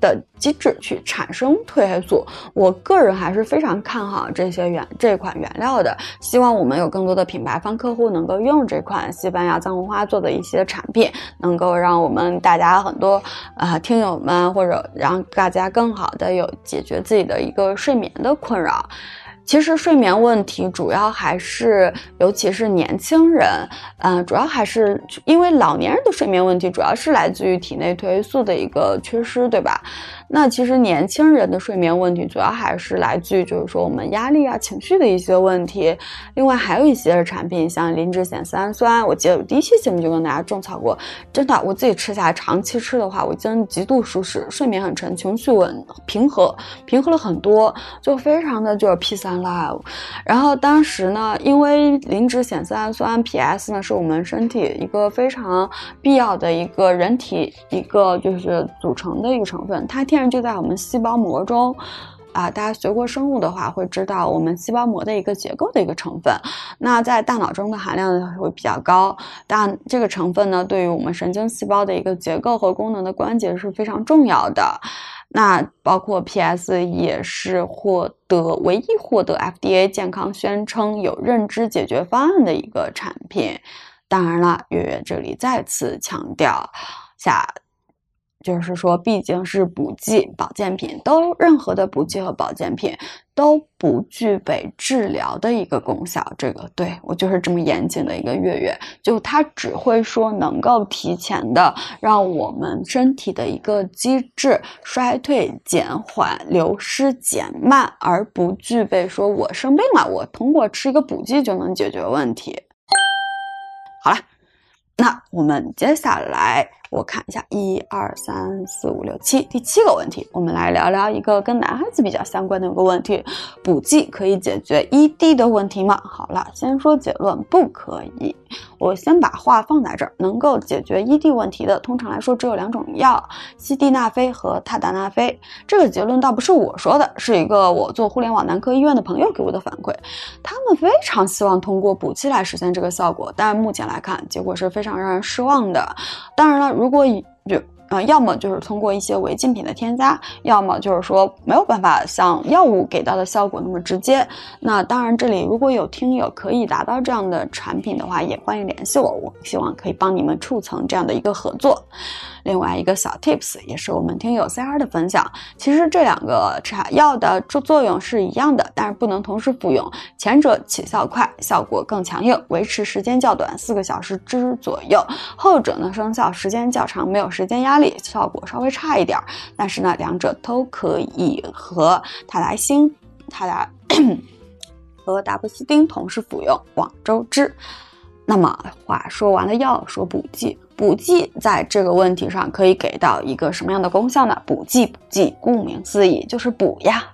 的机制去产生褪黑素。我个人还是非常看好这些原这款原料的，希望我们有更多的品牌方客户能够用这款西班牙藏红花做的一些产品，能够让我们大家很多啊听友们或者让大家更好的有解决自己的一个睡眠的困扰。其实睡眠问题主要还是，尤其是年轻人，嗯、主要还是因为老年人的睡眠问题主要是来自于体内褪黑素的一个缺失，对吧？那其实年轻人的睡眠问题主要还是来自于就是说我们压力啊、情绪的一些问题。另外还有一些产品，像磷脂酰丝氨酸，我记得我第一期节目就跟大家种草过，真的我自己吃下来，长期吃的话，我真的极度舒适，睡眠很沉，情绪稳平和，平和了很多，就非常的就是 peace and love。然后当时呢，因为磷脂酰丝氨酸 PS 呢是我们身体一个非常必要的一个人体一个就是组成的一个成分，它天然就在我们细胞膜中。啊，大家学过生物的话，会知道我们细胞膜的一个结构的一个成分。那在大脑中的含量呢会比较高，但这个成分呢，对于我们神经细胞的一个结构和功能的关节是非常重要的。那包括 PS 也是获得唯一获得 FDA 健康宣称有认知解决方案的一个产品。当然了，月月这里再次强调下。就是说，毕竟是补剂保健品，都任何的补剂和保健品都不具备治疗的一个功效。这个对我就是这么严谨的一个月月，就它只会说能够提前的让我们身体的一个机制衰退、减缓、流失、减慢，而不具备说我生病了，我通过吃一个补剂就能解决问题。好了，那我们接下来。我看一下，一二三四五六七，第七个问题，我们来聊聊一个跟男孩子比较相关的一个问题：补剂可以解决 ED 的问题吗？好了，先说结论，不可以。我先把话放在这儿，能够解决 ED 问题的，通常来说只有两种药：西地那非和他达那非。这个结论倒不是我说的，是一个我做互联网男科医院的朋友给我的反馈。他们非常希望通过补剂来实现这个效果，但目前来看，结果是非常让人失望的。当然了。如果就呃，要么就是通过一些违禁品的添加，要么就是说没有办法像药物给到的效果那么直接。那当然，这里如果有听友可以达到这样的产品的话，也欢迎联系我，我希望可以帮你们促成这样的一个合作。另外一个小 tips 也是我们听友 CR 的分享，其实这两个茶药的作作用是一样的，但是不能同时服用。前者起效快，效果更强硬，维持时间较短，四个小时之左右；后者呢，生效时间较长，没有时间压力，效果稍微差一点。但是呢，两者都可以和泰来星、泰来和达布西丁同时服用，广周之。那么话说完了，药说补剂。补剂在这个问题上可以给到一个什么样的功效呢？补剂，补剂，顾名思义就是补呀。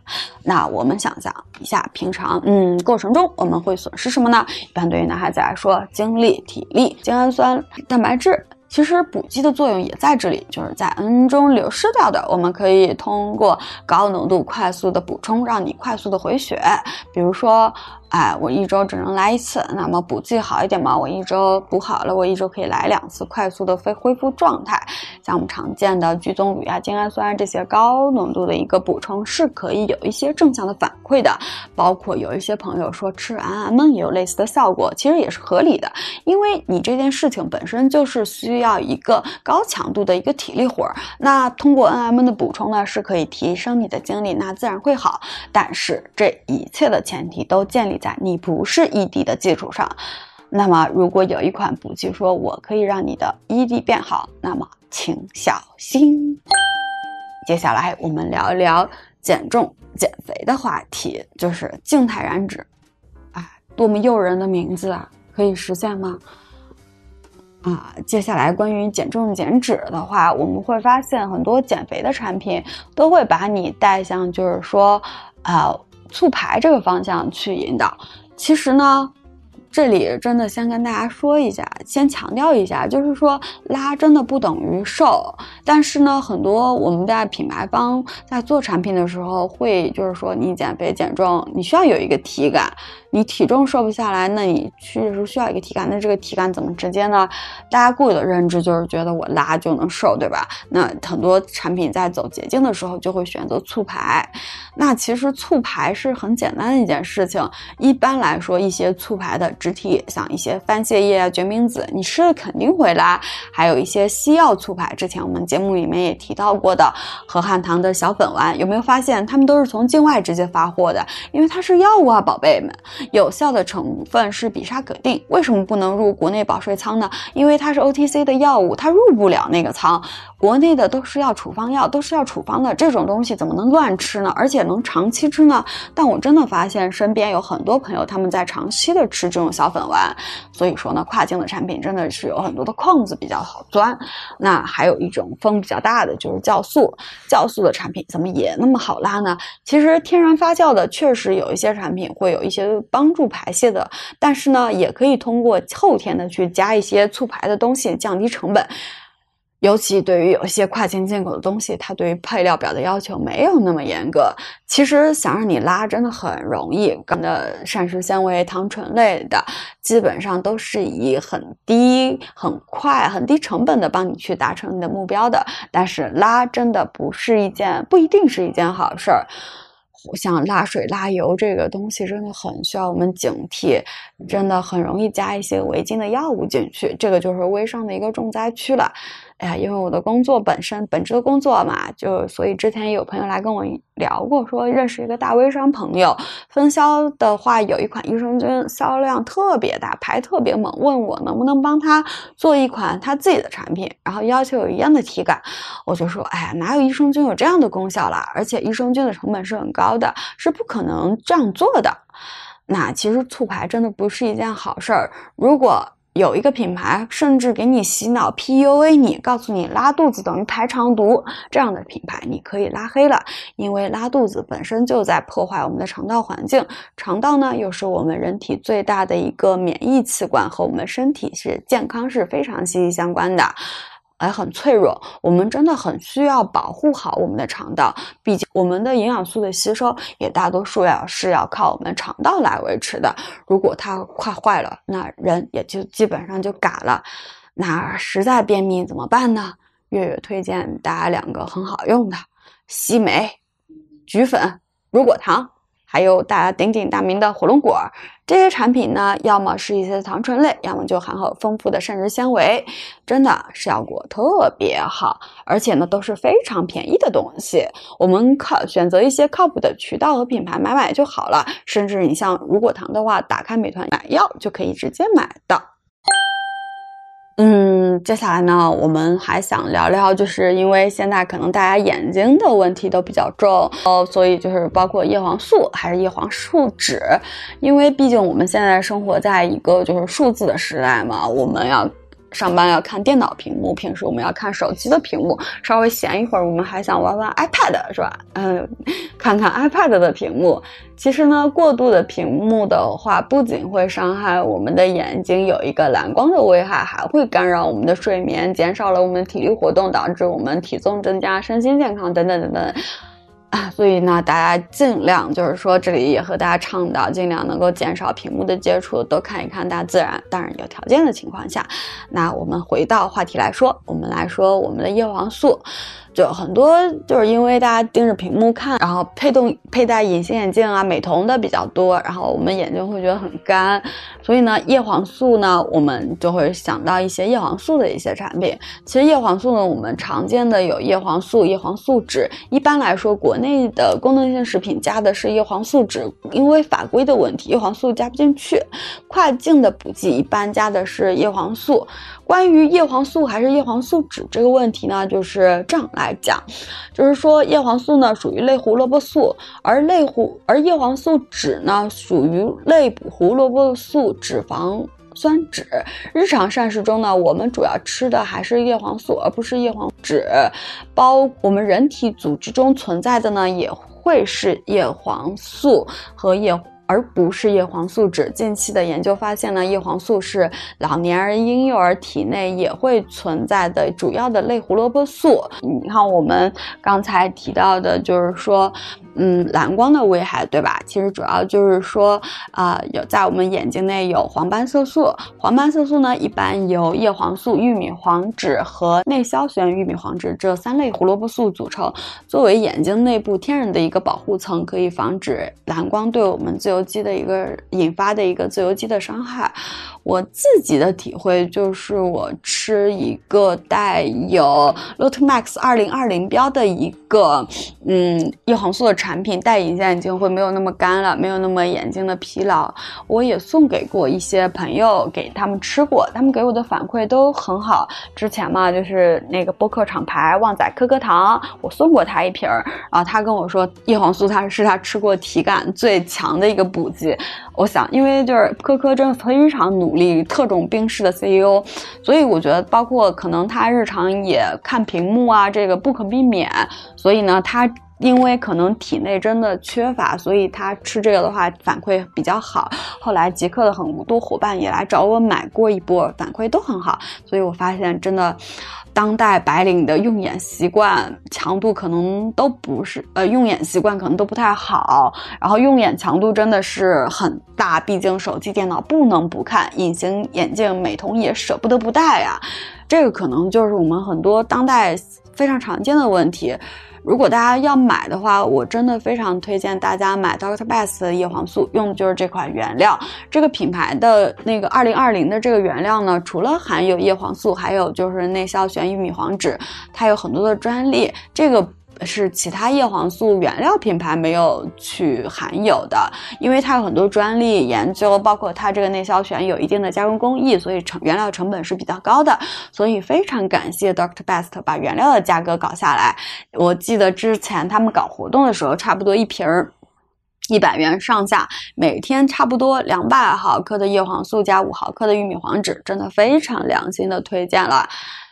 那我们想想一下，平常嗯过程中我们会损失什么呢？一般对于男孩子来说，精力、体力、精氨酸、蛋白质。其实补剂的作用也在这里，就是在 N 中流失掉的，我们可以通过高浓度快速的补充，让你快速的回血。比如说哎，我一周只能来一次。那么补剂好一点嘛，我一周补好了，我一周可以来两次，快速的恢恢复状态。像我们常见的聚棕榈啊、精氨酸这些高浓度的一个补充是可以有一些正向的反馈的。包括有一些朋友说吃安安闷也有类似的效果，其实也是合理的，因为你这件事情本身就是需要一个高强度的一个体力活儿。那通过 N M 的补充呢，是可以提升你的精力，那自然会好。但是这一切的前提都建立在你不是 E D 的基础上。那么，如果有一款补剂说我可以让你的 E D 变好，那么请小心。接下来我们聊一聊减重减肥的话题，就是静态燃脂。哎，多么诱人的名字啊！可以实现吗？啊，接下来关于减重减脂的话，我们会发现很多减肥的产品都会把你带向，就是说，呃，促排这个方向去引导。其实呢，这里真的先跟大家说一下，先强调一下，就是说拉真的不等于瘦。但是呢，很多我们在品牌方在做产品的时候，会就是说你减肥减重，你需要有一个体感。你体重瘦不下来，那你确实需要一个体感。那这个体感怎么直接呢？大家固有的认知就是觉得我拉就能瘦，对吧？那很多产品在走捷径的时候就会选择促排。那其实促排是很简单的一件事情。一般来说，一些促排的植体，像一些番泻叶啊、决明子，你吃了肯定会拉。还有一些西药促排，之前我们节目里面也提到过的和汉堂的小粉丸，有没有发现他们都是从境外直接发货的？因为它是药物啊，宝贝们。有效的成分是比沙可定，为什么不能入国内保税仓呢？因为它是 OTC 的药物，它入不了那个仓。国内的都是要处方药，都是要处方的，这种东西怎么能乱吃呢？而且能长期吃呢？但我真的发现身边有很多朋友他们在长期的吃这种小粉丸，所以说呢，跨境的产品真的是有很多的空子比较好钻。那还有一种风比较大的就是酵素，酵素的产品怎么也那么好拉呢？其实天然发酵的确实有一些产品会有一些帮助排泄的，但是呢，也可以通过后天的去加一些促排的东西，降低成本。尤其对于有些跨境进口的东西，它对于配料表的要求没有那么严格。其实想让你拉真的很容易，的膳食纤维、糖醇类的，基本上都是以很低、很快、很低成本的帮你去达成你的目标的。但是拉真的不是一件，不一定是一件好事儿。像拉水、拉油这个东西真的很需要我们警惕，真的很容易加一些违禁的药物进去，这个就是微商的一个重灾区了。哎呀，因为我的工作本身本职的工作嘛，就所以之前有朋友来跟我聊过，说认识一个大微商朋友，分销的话有一款益生菌销量特别大，排特别猛，问我能不能帮他做一款他自己的产品，然后要求有一样的体感，我就说，哎呀，哪有益生菌有这样的功效啦？而且益生菌的成本是很高的，是不可能这样做的。那其实促排真的不是一件好事儿，如果。有一个品牌甚至给你洗脑 PUA 你，告诉你拉肚子等于排肠毒，这样的品牌你可以拉黑了，因为拉肚子本身就在破坏我们的肠道环境，肠道呢又是我们人体最大的一个免疫器官，和我们身体是健康是非常息息相关的。还很脆弱，我们真的很需要保护好我们的肠道。毕竟我们的营养素的吸收也大多数要是要靠我们肠道来维持的。如果它快坏了，那人也就基本上就嘎了。那实在便秘怎么办呢？月月推荐大家两个很好用的西梅、菊粉、乳果糖。还有大家鼎鼎大名的火龙果，这些产品呢，要么是一些糖醇类，要么就含有丰富的膳食纤维，真的效果特别好，而且呢都是非常便宜的东西。我们靠选择一些靠谱的渠道和品牌买买就好了，甚至你像如果糖的话，打开美团买药就可以直接买到。接下来呢，我们还想聊聊，就是因为现在可能大家眼睛的问题都比较重哦，所以就是包括叶黄素还是叶黄树脂，因为毕竟我们现在生活在一个就是数字的时代嘛，我们要。上班要看电脑屏幕，平时我们要看手机的屏幕。稍微闲一会儿，我们还想玩玩 iPad，是吧？嗯，看看 iPad 的屏幕。其实呢，过度的屏幕的话，不仅会伤害我们的眼睛，有一个蓝光的危害，还会干扰我们的睡眠，减少了我们体力活动，导致我们体重增加、身心健康等等等等。啊，所以呢，大家尽量就是说，这里也和大家倡导，尽量能够减少屏幕的接触，多看一看大自然。当然有条件的情况下，那我们回到话题来说，我们来说我们的叶黄素。就很多就是因为大家盯着屏幕看，然后配动佩戴隐形眼镜啊、美瞳的比较多，然后我们眼睛会觉得很干，所以呢，叶黄素呢，我们就会想到一些叶黄素的一些产品。其实叶黄素呢，我们常见的有叶黄素、叶黄素酯。一般来说，国内的功能性食品加的是叶黄素酯，因为法规的问题，叶黄素加不进去。跨境的补剂一般加的是叶黄素。关于叶黄素还是叶黄素酯这个问题呢，就是这样来讲，就是说叶黄素呢属于类胡萝卜素，而类胡而叶黄素酯呢属于类胡萝卜素脂肪酸酯。日常膳食中呢，我们主要吃的还是叶黄素，而不是叶黄酯。包我们人体组织中存在的呢，也会是叶黄素和叶。而不是叶黄素酯。近期的研究发现呢，叶黄素是老年人、婴幼儿体内也会存在的主要的类胡萝卜素。你看，我们刚才提到的，就是说。嗯，蓝光的危害，对吧？其实主要就是说，啊，有在我们眼睛内有黄斑色素。黄斑色素呢，一般由叶黄素、玉米黄质和内消旋玉米黄质这三类胡萝卜素组成。作为眼睛内部天然的一个保护层，可以防止蓝光对我们自由基的一个引发的一个自由基的伤害。我自己的体会就是，我吃一个带有 Lotmax 二零二零标的一个，嗯，叶黄素的产品，戴隐形眼镜会没有那么干了，没有那么眼睛的疲劳。我也送给过一些朋友，给他们吃过，他们给我的反馈都很好。之前嘛，就是那个播客厂牌旺仔可可糖，我送过他一瓶儿，然后他跟我说，叶黄素他是他吃过体感最强的一个补剂。我想，因为就是科科真的非常努力，特种兵式的 CEO，所以我觉得，包括可能他日常也看屏幕啊，这个不可避免。所以呢，他因为可能体内真的缺乏，所以他吃这个的话反馈比较好。后来极客的很多伙伴也来找我买过一波，反馈都很好。所以我发现真的。当代白领的用眼习惯强度可能都不是，呃，用眼习惯可能都不太好，然后用眼强度真的是很大，毕竟手机、电脑不能不看，隐形眼镜、美瞳也舍不得不戴啊，这个可能就是我们很多当代非常常见的问题。如果大家要买的话，我真的非常推荐大家买 Doctor Best 的叶黄素，用的就是这款原料。这个品牌的那个二零二零的这个原料呢，除了含有叶黄素，还有就是内消旋玉米黄酯，它有很多的专利。这个。是其他叶黄素原料品牌没有去含有的，因为它有很多专利研究，包括它这个内消旋有一定的加工工艺，所以成原料成本是比较高的。所以非常感谢 Doctor Best 把原料的价格搞下来。我记得之前他们搞活动的时候，差不多一瓶儿一百元上下，每天差不多两百毫克的叶黄素加五毫克的玉米黄酯，真的非常良心的推荐了。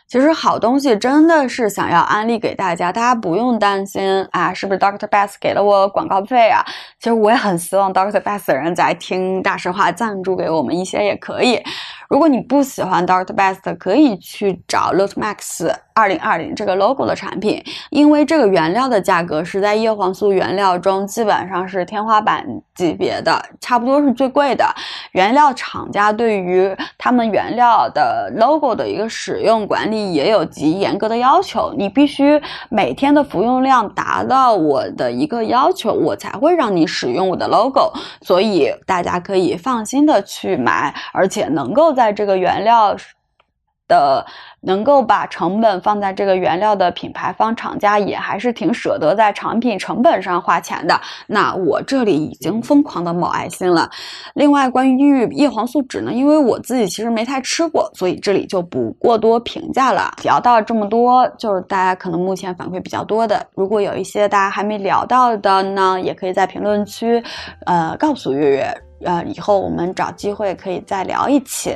其实好东西真的是想要安利给大家，大家不用担心啊，是不是 Doctor Best 给了我广告费啊？其实我也很希望 Doctor Best 的人在听大实话赞助给我们一些也可以。如果你不喜欢 Doctor Best，可以去找 l o t Max 二零二零这个 logo 的产品，因为这个原料的价格是在叶黄素原料中基本上是天花板级别的，差不多是最贵的。原料厂家对于他们原料的 logo 的一个使用管理也有极严格的要求，你必须每天的服用量达到我的一个要求，我才会让你使用我的 logo。所以大家可以放心的去买，而且能够。在这个原料的能够把成本放在这个原料的品牌方厂家也还是挺舍得在产品成本上花钱的。那我这里已经疯狂的冒爱心了。另外，关于叶黄素酯呢，因为我自己其实没太吃过，所以这里就不过多评价了。聊到这么多，就是大家可能目前反馈比较多的。如果有一些大家还没聊到的呢，也可以在评论区，呃，告诉月月。呃，以后我们找机会可以再聊一起。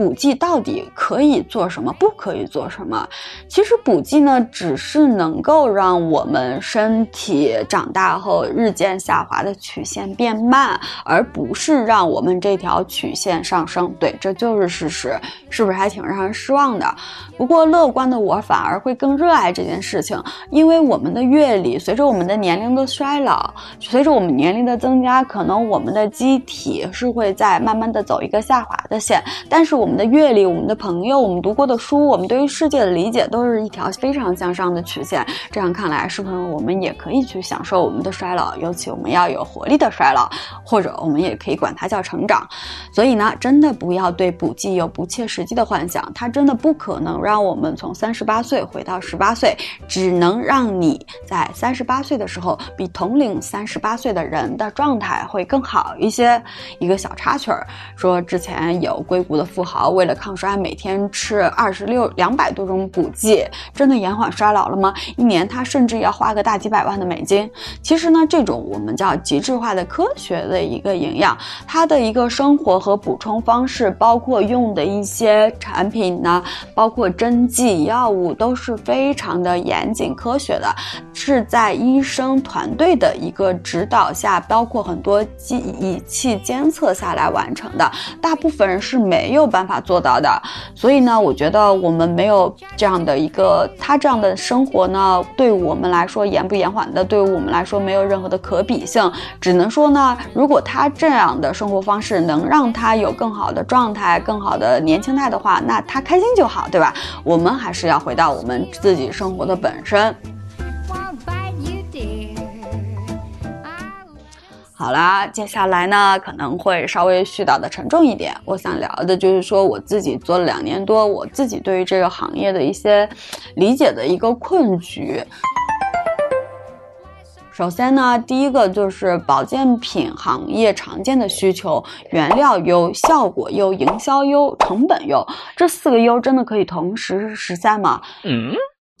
补剂到底可以做什么，不可以做什么？其实补剂呢，只是能够让我们身体长大后日渐下滑的曲线变慢，而不是让我们这条曲线上升。对，这就是事实，是不是还挺让人失望的？不过乐观的我反而会更热爱这件事情，因为我们的阅历随着我们的年龄的衰老，随着我们年龄的增加，可能我们的机体是会在慢慢的走一个下滑的线，但是我们的阅历、我们的朋友、我们读过的书、我们对于世界的理解，都是一条非常向上的曲线。这样看来，是不是我们也可以去享受我们的衰老？尤其我们要有活力的衰老，或者我们也可以管它叫成长。所以呢，真的不要对补剂有不切实际的幻想，它真的不可能让让我们从三十八岁回到十八岁，只能让你在三十八岁的时候比同龄三十八岁的人的状态会更好一些。一个小插曲儿，说之前有硅谷的富豪为了抗衰，每天吃二十六两百多种补剂，真的延缓衰老了吗？一年他甚至要花个大几百万的美金。其实呢，这种我们叫极致化的科学的一个营养，它的一个生活和补充方式，包括用的一些产品呢，包括针剂药物，都是非常的严谨科学的，是在医生团队的一个指导下，包括很多机仪器监测下来完成的。大部分人是没有办法做到的，所以呢，我觉得我们没有这样的一个他这样的生活呢，对我们来说延不延缓的，对于我们来说没有任何的可比性。只能说呢，如果他这样的生活方式能让他有更好的状态、更好的年轻态的话，那他开心就好，对吧？我们还是要回到我们自己生活的本身。好啦，接下来呢可能会稍微絮叨的沉重一点。我想聊的就是说我自己做了两年多，我自己对于这个行业的一些理解的一个困局。首先呢，第一个就是保健品行业常见的需求：原料优、效果优、营销优、成本优。这四个优真的可以同时实现吗？
嗯，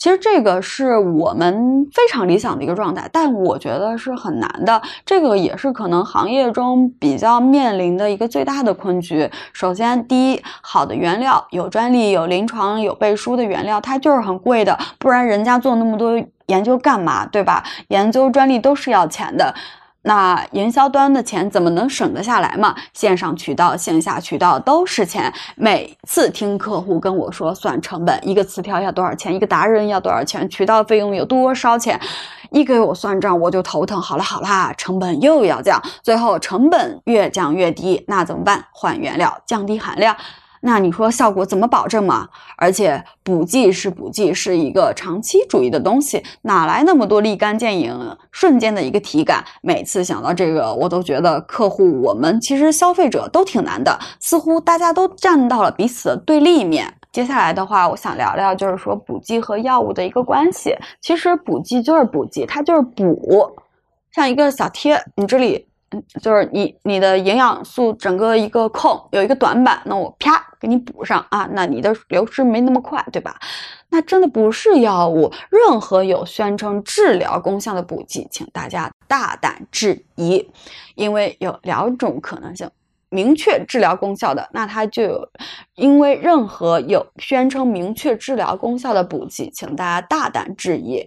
其实这个是我们非常理想的一个状态，但我觉得是很难的。这个也是可能行业中比较面临的一个最大的困局。首先，第一，好的原料有专利、有临床、有背书的原料，它就是很贵的，不然人家做那么多研究干嘛，对吧？研究专利都是要钱的。那营销端的钱怎么能省得下来嘛？线上渠道、线下渠道都是钱。每次听客户跟我说算成本，一个词条要多少钱，一个达人要多少钱，渠道费用有多少钱，一给我算账我就头疼。好了好啦，成本又要降，最后成本越降越低，那怎么办？换原料，降低含量。那你说效果怎么保证嘛？而且补剂是补剂，是一个长期主义的东西，哪来那么多立竿见影、瞬间的一个体感？每次想到这个，我都觉得客户我们其实消费者都挺难的，似乎大家都站到了彼此的对立面。接下来的话，我想聊聊就是说补剂和药物的一个关系。其实补剂就是补剂，它就是补，像一个小贴，你这里，就是你你的营养素整个一个空有一个短板，那我啪给你补上啊，那你的流失没那么快，对吧？那真的不是药物，任何有宣称治疗功效的补剂，请大家大胆质疑，因为有两种可能性。明确治疗功效的，那它就有，因为任何有宣称明确治疗功效的补剂，请大家大胆质疑，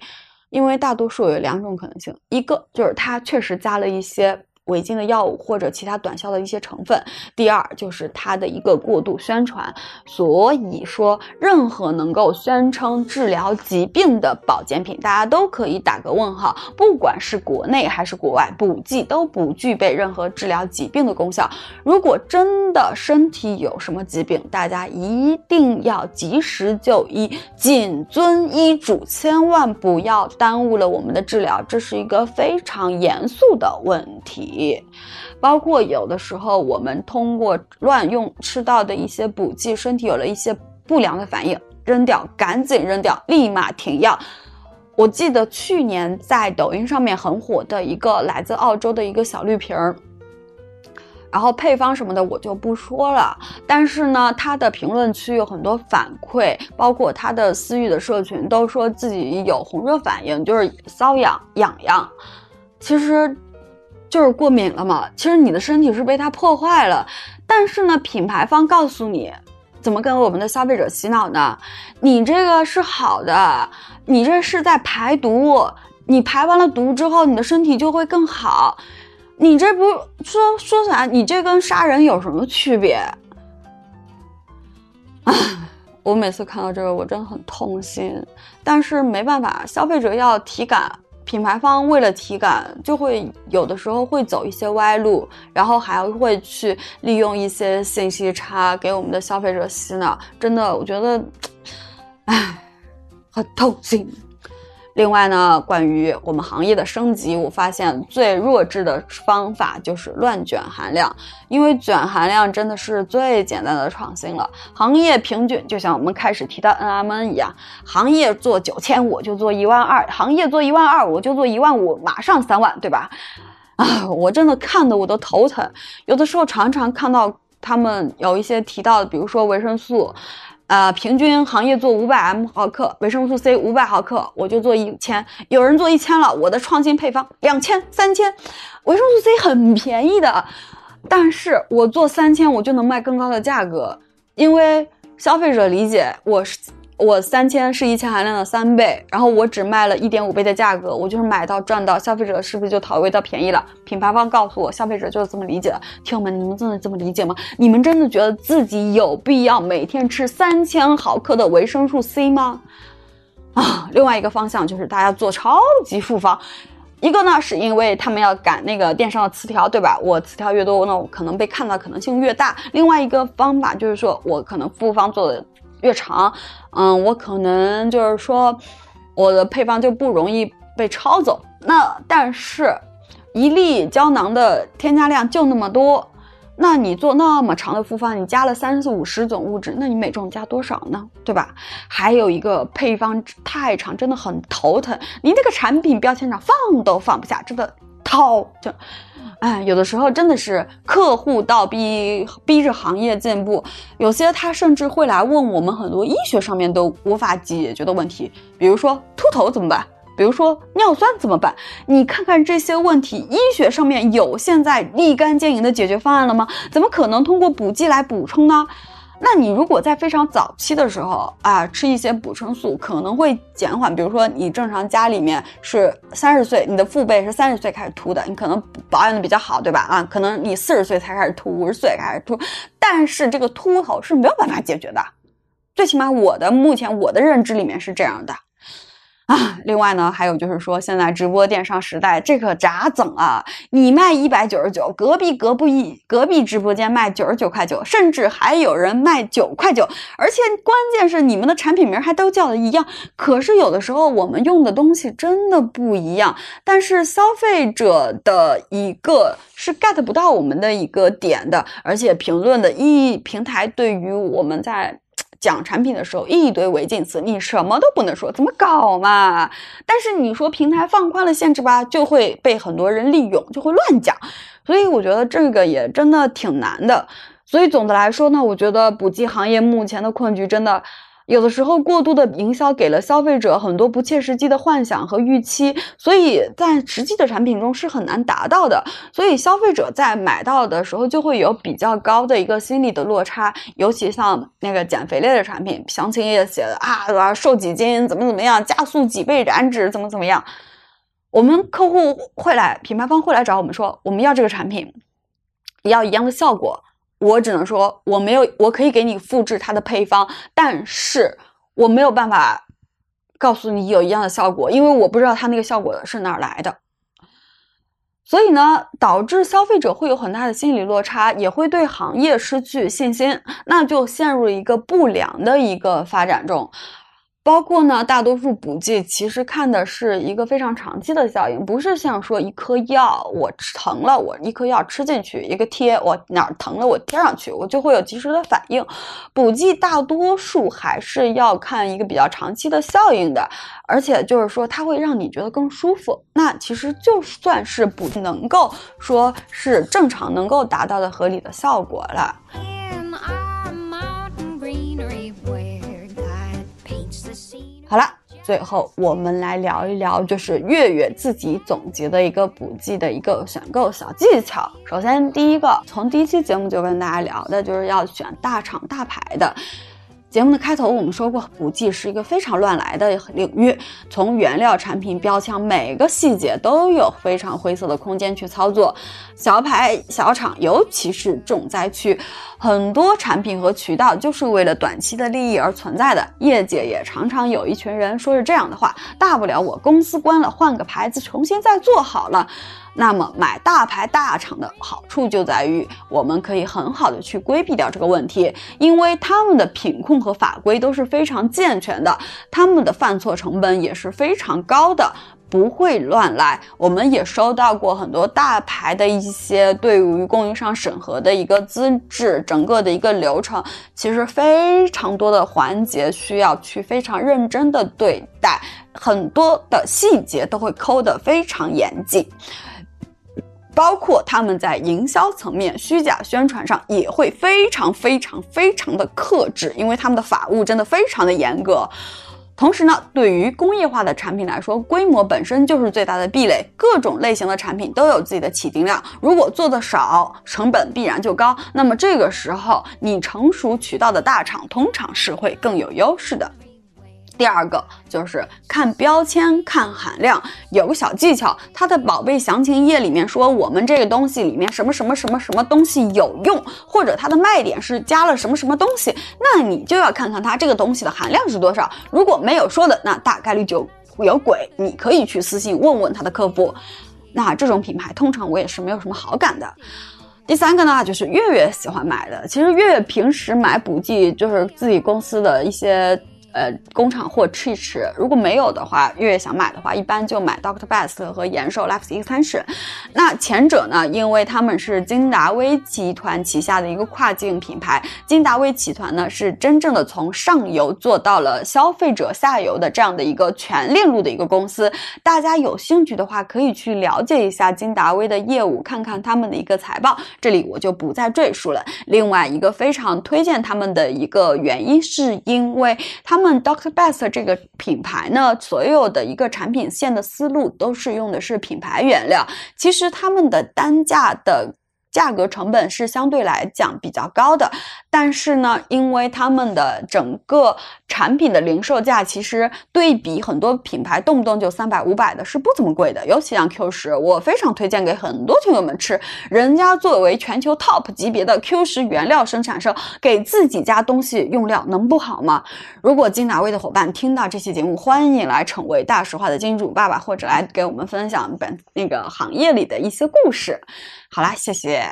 因为大多数有两种可能性，一个就是它确实加了一些违禁的药物或者其他短效的一些成分，第二就是它的一个过度宣传。所以说，任何能够宣称治疗疾病的保健品，大家都可以打个问号。不管是国内还是国外，补剂都不具备任何治疗疾病的功效。如果真的身体有什么疾病，大家一定要及时就医，谨遵医嘱，千万不要耽误了我们的治疗，这是一个非常严肃的问题。包括有的时候我们通过乱用吃到的一些补剂，身体有了一些不良的反应，扔掉，赶紧扔掉，立马停药。我记得去年在抖音上面很火的一个来自澳洲的一个小绿瓶儿。然后配方什么的我就不说了，但是呢，他的评论区有很多反馈，包括他的私域的社群都说自己有红热反应，就是瘙痒、痒痒，其实就是过敏了嘛。其实你的身体是被它破坏了，但是呢，品牌方告诉你怎么跟我们的消费者洗脑呢？你这个是好的，你这是在排毒，你排完了毒之后，你的身体就会更好。你这不说说啥？你这跟杀人有什么区别？啊！我每次看到这个，我真的很痛心。但是没办法，消费者要体感，品牌方为了体感，就会有的时候会走一些歪路，然后还会去利用一些信息差给我们的消费者洗脑。真的，我觉得，唉，很痛心。另外呢，关于我们行业的升级，我发现最弱智的方法就是乱卷含量，因为卷含量真的是最简单的创新了。行业平均就像我们开始提到 NMN 一样，行业做九千我就做一万二，行业做一万二我就做一万五，马上三万，对吧？啊，我真的看的我都头疼。有的时候常常看到他们有一些提到的，比如说维生素。呃，平均行业做五百 m 毫克维生素 C 五百毫克，我就做一千。有人做一千了，我的创新配方两千、三千，维生素 C 很便宜的，但是我做三千，我就能卖更高的价格，因为消费者理解我是。我三千是一千含量的三倍，然后我只卖了一点五倍的价格，我就是买到赚到，消费者是不是就讨味到便宜了？品牌方告诉我，消费者就是这么理解的。听友们，你们真的这么理解吗？你们真的觉得自己有必要每天吃三千毫克的维生素 C 吗？啊，另外一个方向就是大家做超级复方，一个呢是因为他们要赶那个电商的词条，对吧？我词条越多，那我可能被看到可能性越大。另外一个方法就是说我可能复方做的。越长，嗯，我可能就是说，我的配方就不容易被抄走。那但是，一粒胶囊的添加量就那么多，那你做那么长的复方，你加了三四五十种物质，那你每种加多少呢？对吧？还有一个配方太长，真的很头疼。你那个产品标签上放都放不下，真的掏就。哎，有的时候真的是客户倒逼逼着行业进步，有些他甚至会来问我们很多医学上面都无法解决的问题，比如说秃头怎么办？比如说尿酸怎么办？你看看这些问题，医学上面有现在立竿见影的解决方案了吗？怎么可能通过补剂来补充呢？那你如果在非常早期的时候啊，吃一些补充素，可能会减缓。比如说，你正常家里面是三十岁，你的父辈是三十岁开始秃的，你可能保养的比较好，对吧？啊，可能你四十岁才开始秃，五十岁开始秃，但是这个秃头是没有办法解决的。最起码我的目前我的认知里面是这样的。啊，另外呢，还有就是说，现在直播电商时代，这可咋整啊？你卖一百九十九，隔壁隔壁隔壁直播间卖九十九块九，甚至还有人卖九块九，而且关键是你们的产品名还都叫的一样。可是有的时候我们用的东西真的不一样，但是消费者的一个是 get 不到我们的一个点的，而且评论的一平台对于我们在。讲产品的时候一堆违禁词，你什么都不能说，怎么搞嘛？但是你说平台放宽了限制吧，就会被很多人利用，就会乱讲。所以我觉得这个也真的挺难的。所以总的来说呢，我觉得补剂行业目前的困局真的。有的时候，过度的营销给了消费者很多不切实际的幻想和预期，所以在实际的产品中是很难达到的。所以消费者在买到的时候就会有比较高的一个心理的落差。尤其像那个减肥类的产品，详情页写的啊，瘦几斤，怎么怎么样，加速几倍燃脂，怎么怎么样。我们客户会来，品牌方会来找我们说，我们要这个产品，要一样的效果。我只能说，我没有，我可以给你复制它的配方，但是我没有办法告诉你有一样的效果，因为我不知道它那个效果是哪儿来的。所以呢，导致消费者会有很大的心理落差，也会对行业失去信心，那就陷入一个不良的一个发展中。包括呢，大多数补剂其实看的是一个非常长期的效应，不是像说一颗药我疼了，我一颗药吃进去，一个贴我哪儿疼了我贴上去，我就会有及时的反应。补剂大多数还是要看一个比较长期的效应的，而且就是说它会让你觉得更舒服。那其实就算是补能够说是正常能够达到的合理的效果了。好了，最后我们来聊一聊，就是月月自己总结的一个补剂的一个选购小技巧。首先，第一个，从第一期节目就跟大家聊的，就是要选大厂大牌的。节目的开头我们说过，补剂是一个非常乱来的领域，从原料、产品、标签每个细节都有非常灰色的空间去操作。小牌小厂，尤其是重灾区，很多产品和渠道就是为了短期的利益而存在的。业界也常常有一群人说着这样的话：大不了我公司关了，换个牌子重新再做好了。那么买大牌大厂的好处就在于，我们可以很好的去规避掉这个问题，因为他们的品控和法规都是非常健全的，他们的犯错成本也是非常高的，不会乱来。我们也收到过很多大牌的一些对于供应商审核的一个资质，整个的一个流程，其实非常多的环节需要去非常认真的对待，很多的细节都会抠得非常严谨。包括他们在营销层面、虚假宣传上也会非常非常非常的克制，因为他们的法务真的非常的严格。同时呢，对于工业化的产品来说，规模本身就是最大的壁垒。各种类型的产品都有自己的起订量，如果做的少，成本必然就高。那么这个时候，你成熟渠道的大厂通常是会更有优势的。第二个就是看标签、看含量，有个小技巧，它的宝贝详情页里面说我们这个东西里面什么什么什么什么东西有用，或者它的卖点是加了什么什么东西，那你就要看看它这个东西的含量是多少。如果没有说的，那大概率就有鬼。你可以去私信问问他的客服。那这种品牌通常我也是没有什么好感的。第三个呢，就是月月喜欢买的。其实月月平时买补剂就是自己公司的一些。呃，工厂货吃一吃，如果没有的话，月月想买的话，一般就买 Doctor Best 和延寿 Life Extension。那前者呢，因为他们是金达威集团旗下的一个跨境品牌，金达威集团呢是真正的从上游做到了消费者下游的这样的一个全链路的一个公司。大家有兴趣的话，可以去了解一下金达威的业务，看看他们的一个财报，这里我就不再赘述了。另外一个非常推荐他们的一个原因，是因为他们。他们 Doctor Best 这个品牌呢，所有的一个产品线的思路都是用的是品牌原料，其实他们的单价的。价格成本是相对来讲比较高的，但是呢，因为他们的整个产品的零售价其实对比很多品牌动不动就三百五百的，是不怎么贵的。尤其像 Q 十，我非常推荐给很多听友们吃。人家作为全球 top 级别的 Q 十原料生产商，给自己家东西用料能不好吗？如果金达威的伙伴听到这期节目，欢迎来成为大实话的金主爸爸，或者来给我们分享本那个行业里的一些故事。好啦，谢谢。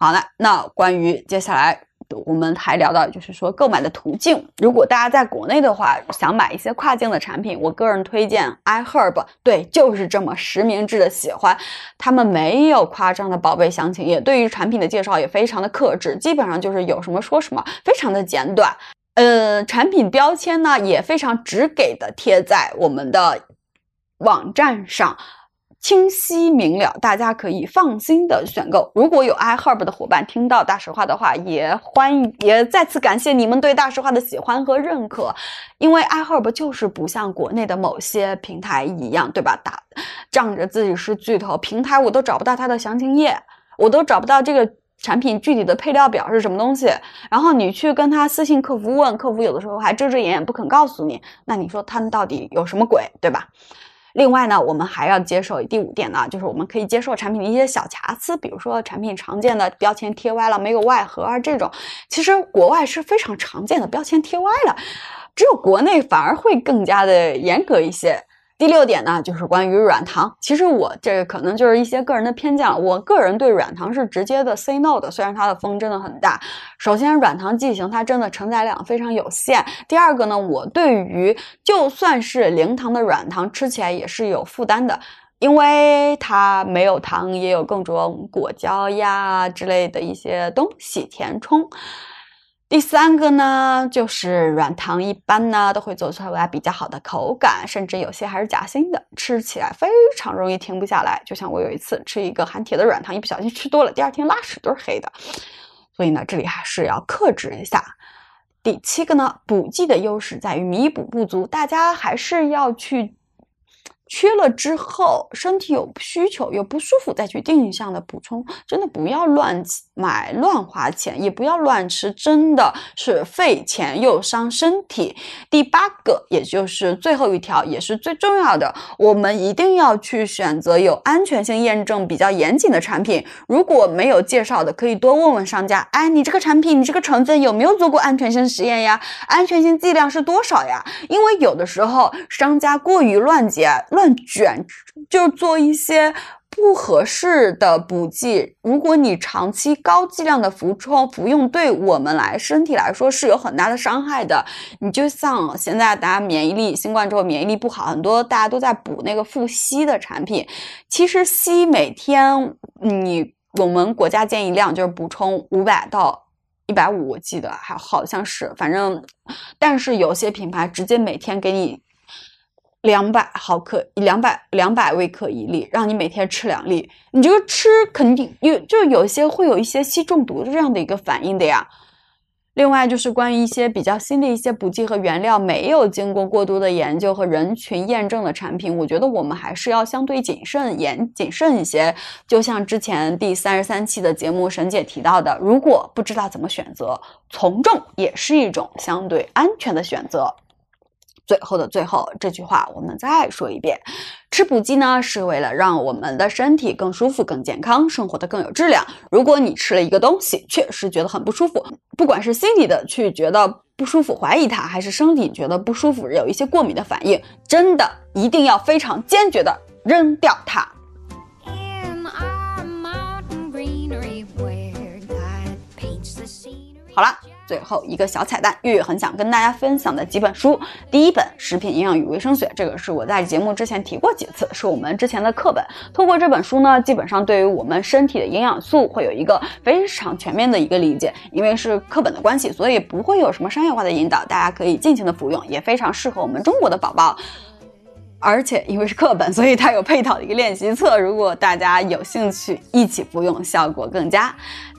好了，那关于接下来我们还聊到，就是说购买的途径。如果大家在国内的话，想买一些跨境的产品，我个人推荐 iHerb。对，就是这么实名制的喜欢。他们没有夸张的宝贝详情页，对于产品的介绍也非常的克制，基本上就是有什么说什么，非常的简短。呃，产品标签呢也非常直给的贴在我们的网站上。清晰明了，大家可以放心的选购。如果有 iHerb 的伙伴听到大实话的话，也欢迎，也再次感谢你们对大实话的喜欢和认可。因为 iHerb 就是不像国内的某些平台一样，对吧？打仗着自己是巨头，平台我都找不到它的详情页，我都找不到这个产品具体的配料表是什么东西。然后你去跟他私信客服问，客服有的时候还遮遮掩掩不肯告诉你。那你说他们到底有什么鬼，对吧？另外呢，我们还要接受第五点呢，就是我们可以接受产品的一些小瑕疵，比如说产品常见的标签贴歪了，没有外盒啊这种，其实国外是非常常见的，标签贴歪了，只有国内反而会更加的严格一些。第六点呢，就是关于软糖。其实我这个可能就是一些个人的偏见了。我个人对软糖是直接的 say no 的，虽然它的风真的很大。首先，软糖剂型它真的承载量非常有限。第二个呢，我对于就算是零糖的软糖，吃起来也是有负担的，因为它没有糖，也有各种果胶呀之类的一些东西填充。第三个呢，就是软糖一般呢都会做出来比较好的口感，甚至有些还是夹心的，吃起来非常容易停不下来。就像我有一次吃一个含铁的软糖，一不小心吃多了，第二天拉屎都是黑的。所以呢，这里还是要克制一下。第七个呢，补剂的优势在于弥补不足，大家还是要去。缺了之后，身体有需求有不舒服，再去定向的补充，真的不要乱买乱花钱，也不要乱吃，真的是费钱又伤身体。第八个，也就是最后一条，也是最重要的，我们一定要去选择有安全性验证比较严谨的产品。如果没有介绍的，可以多问问商家，哎，你这个产品，你这个成分有没有做过安全性实验呀？安全性剂量是多少呀？因为有的时候商家过于乱结乱。乱卷就做一些不合适的补剂。如果你长期高剂量的服充服用，对我们来身体来说是有很大的伤害的。你就像现在大家免疫力，新冠之后免疫力不好，很多大家都在补那个复硒的产品。其实硒每天你我们国家建议量就是补充五百到一百五，我记得还好像是，反正但是有些品牌直接每天给你。两百毫克，两百两百微克一粒，让你每天吃两粒。你这个吃肯定有，就有些会有一些硒中毒这样的一个反应的呀。另外就是关于一些比较新的一些补剂和原料没有经过过多的研究和人群验证的产品，我觉得我们还是要相对谨慎严谨慎一些。就像之前第三十三期的节目沈姐提到的，如果不知道怎么选择，从众也是一种相对安全的选择。最后的最后，这句话我们再说一遍：吃补剂呢，是为了让我们的身体更舒服、更健康，生活的更有质量。如果你吃了一个东西，确实觉得很不舒服，不管是心理的去觉得不舒服、怀疑它，还是身体觉得不舒服、有一些过敏的反应，真的一定要非常坚决的扔掉它。好了。最后一个小彩蛋，月月很想跟大家分享的几本书。第一本《食品营养与卫生学》，这个是我在节目之前提过几次，是我们之前的课本。通过这本书呢，基本上对于我们身体的营养素会有一个非常全面的一个理解。因为是课本的关系，所以不会有什么商业化的引导，大家可以尽情的服用，也非常适合我们中国的宝宝。而且因为是课本，所以它有配套的一个练习册。如果大家有兴趣一起服用，效果更佳。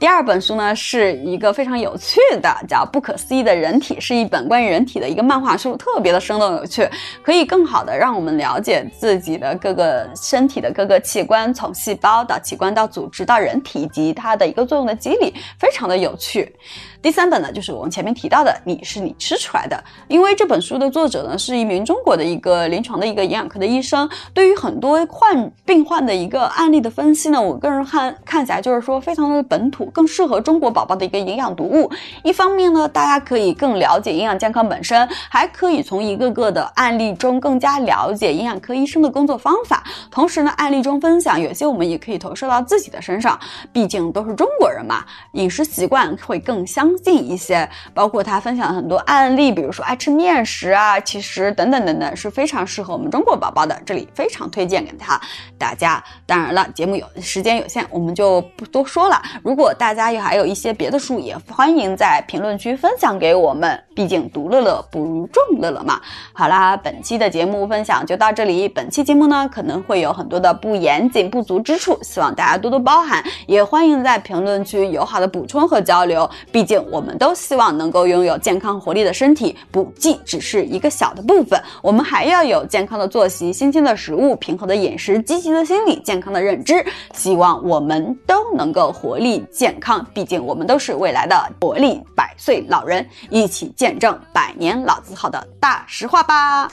第二本书呢，是一个非常有趣的，叫《不可思议的人体》，是一本关于人体的一个漫画书，特别的生动有趣，可以更好的让我们了解自己的各个身体的各个器官，从细胞到器官到组织到人体以及它的一个作用的机理，非常的有趣。第三本呢，就是我们前面提到的《你是你吃出来的》，因为这本书的作者呢是一名中国的一个临床的一个营养科的医生，对于很多患病患的一个案例的分析呢，我个人看看起来就是说非常的本土，更适合中国宝宝的一个营养读物。一方面呢，大家可以更了解营养健康本身，还可以从一个个的案例中更加了解营养科医生的工作方法。同时呢，案例中分享有些我们也可以投射到自己的身上，毕竟都是中国人嘛，饮食习惯会更相。近一些，包括他分享了很多案例，比如说爱吃面食啊，其实等等等等是非常适合我们中国宝宝的，这里非常推荐给他大家。当然了，节目有时间有限，我们就不多说了。如果大家也还有一些别的书，也欢迎在评论区分享给我们，毕竟独乐乐不如众乐乐嘛。好啦，本期的节目分享就到这里。本期节目呢可能会有很多的不严谨不足之处，希望大家多多包涵，也欢迎在评论区友好的补充和交流，毕竟。我们都希望能够拥有健康活力的身体，补剂只是一个小的部分，我们还要有健康的作息、新鲜的食物、平和的饮食、积极的心理、健康的认知。希望我们都能够活力健康，毕竟我们都是未来的活力百岁老人，一起见证百年老字号的大实话吧。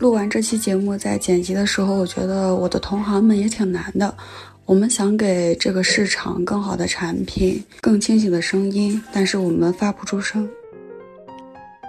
录完这期节目，在剪辑的时候，我觉得我的同行们也挺难的。我们想给这个市场更好的产品，更清醒的声音，但是我们发不出声。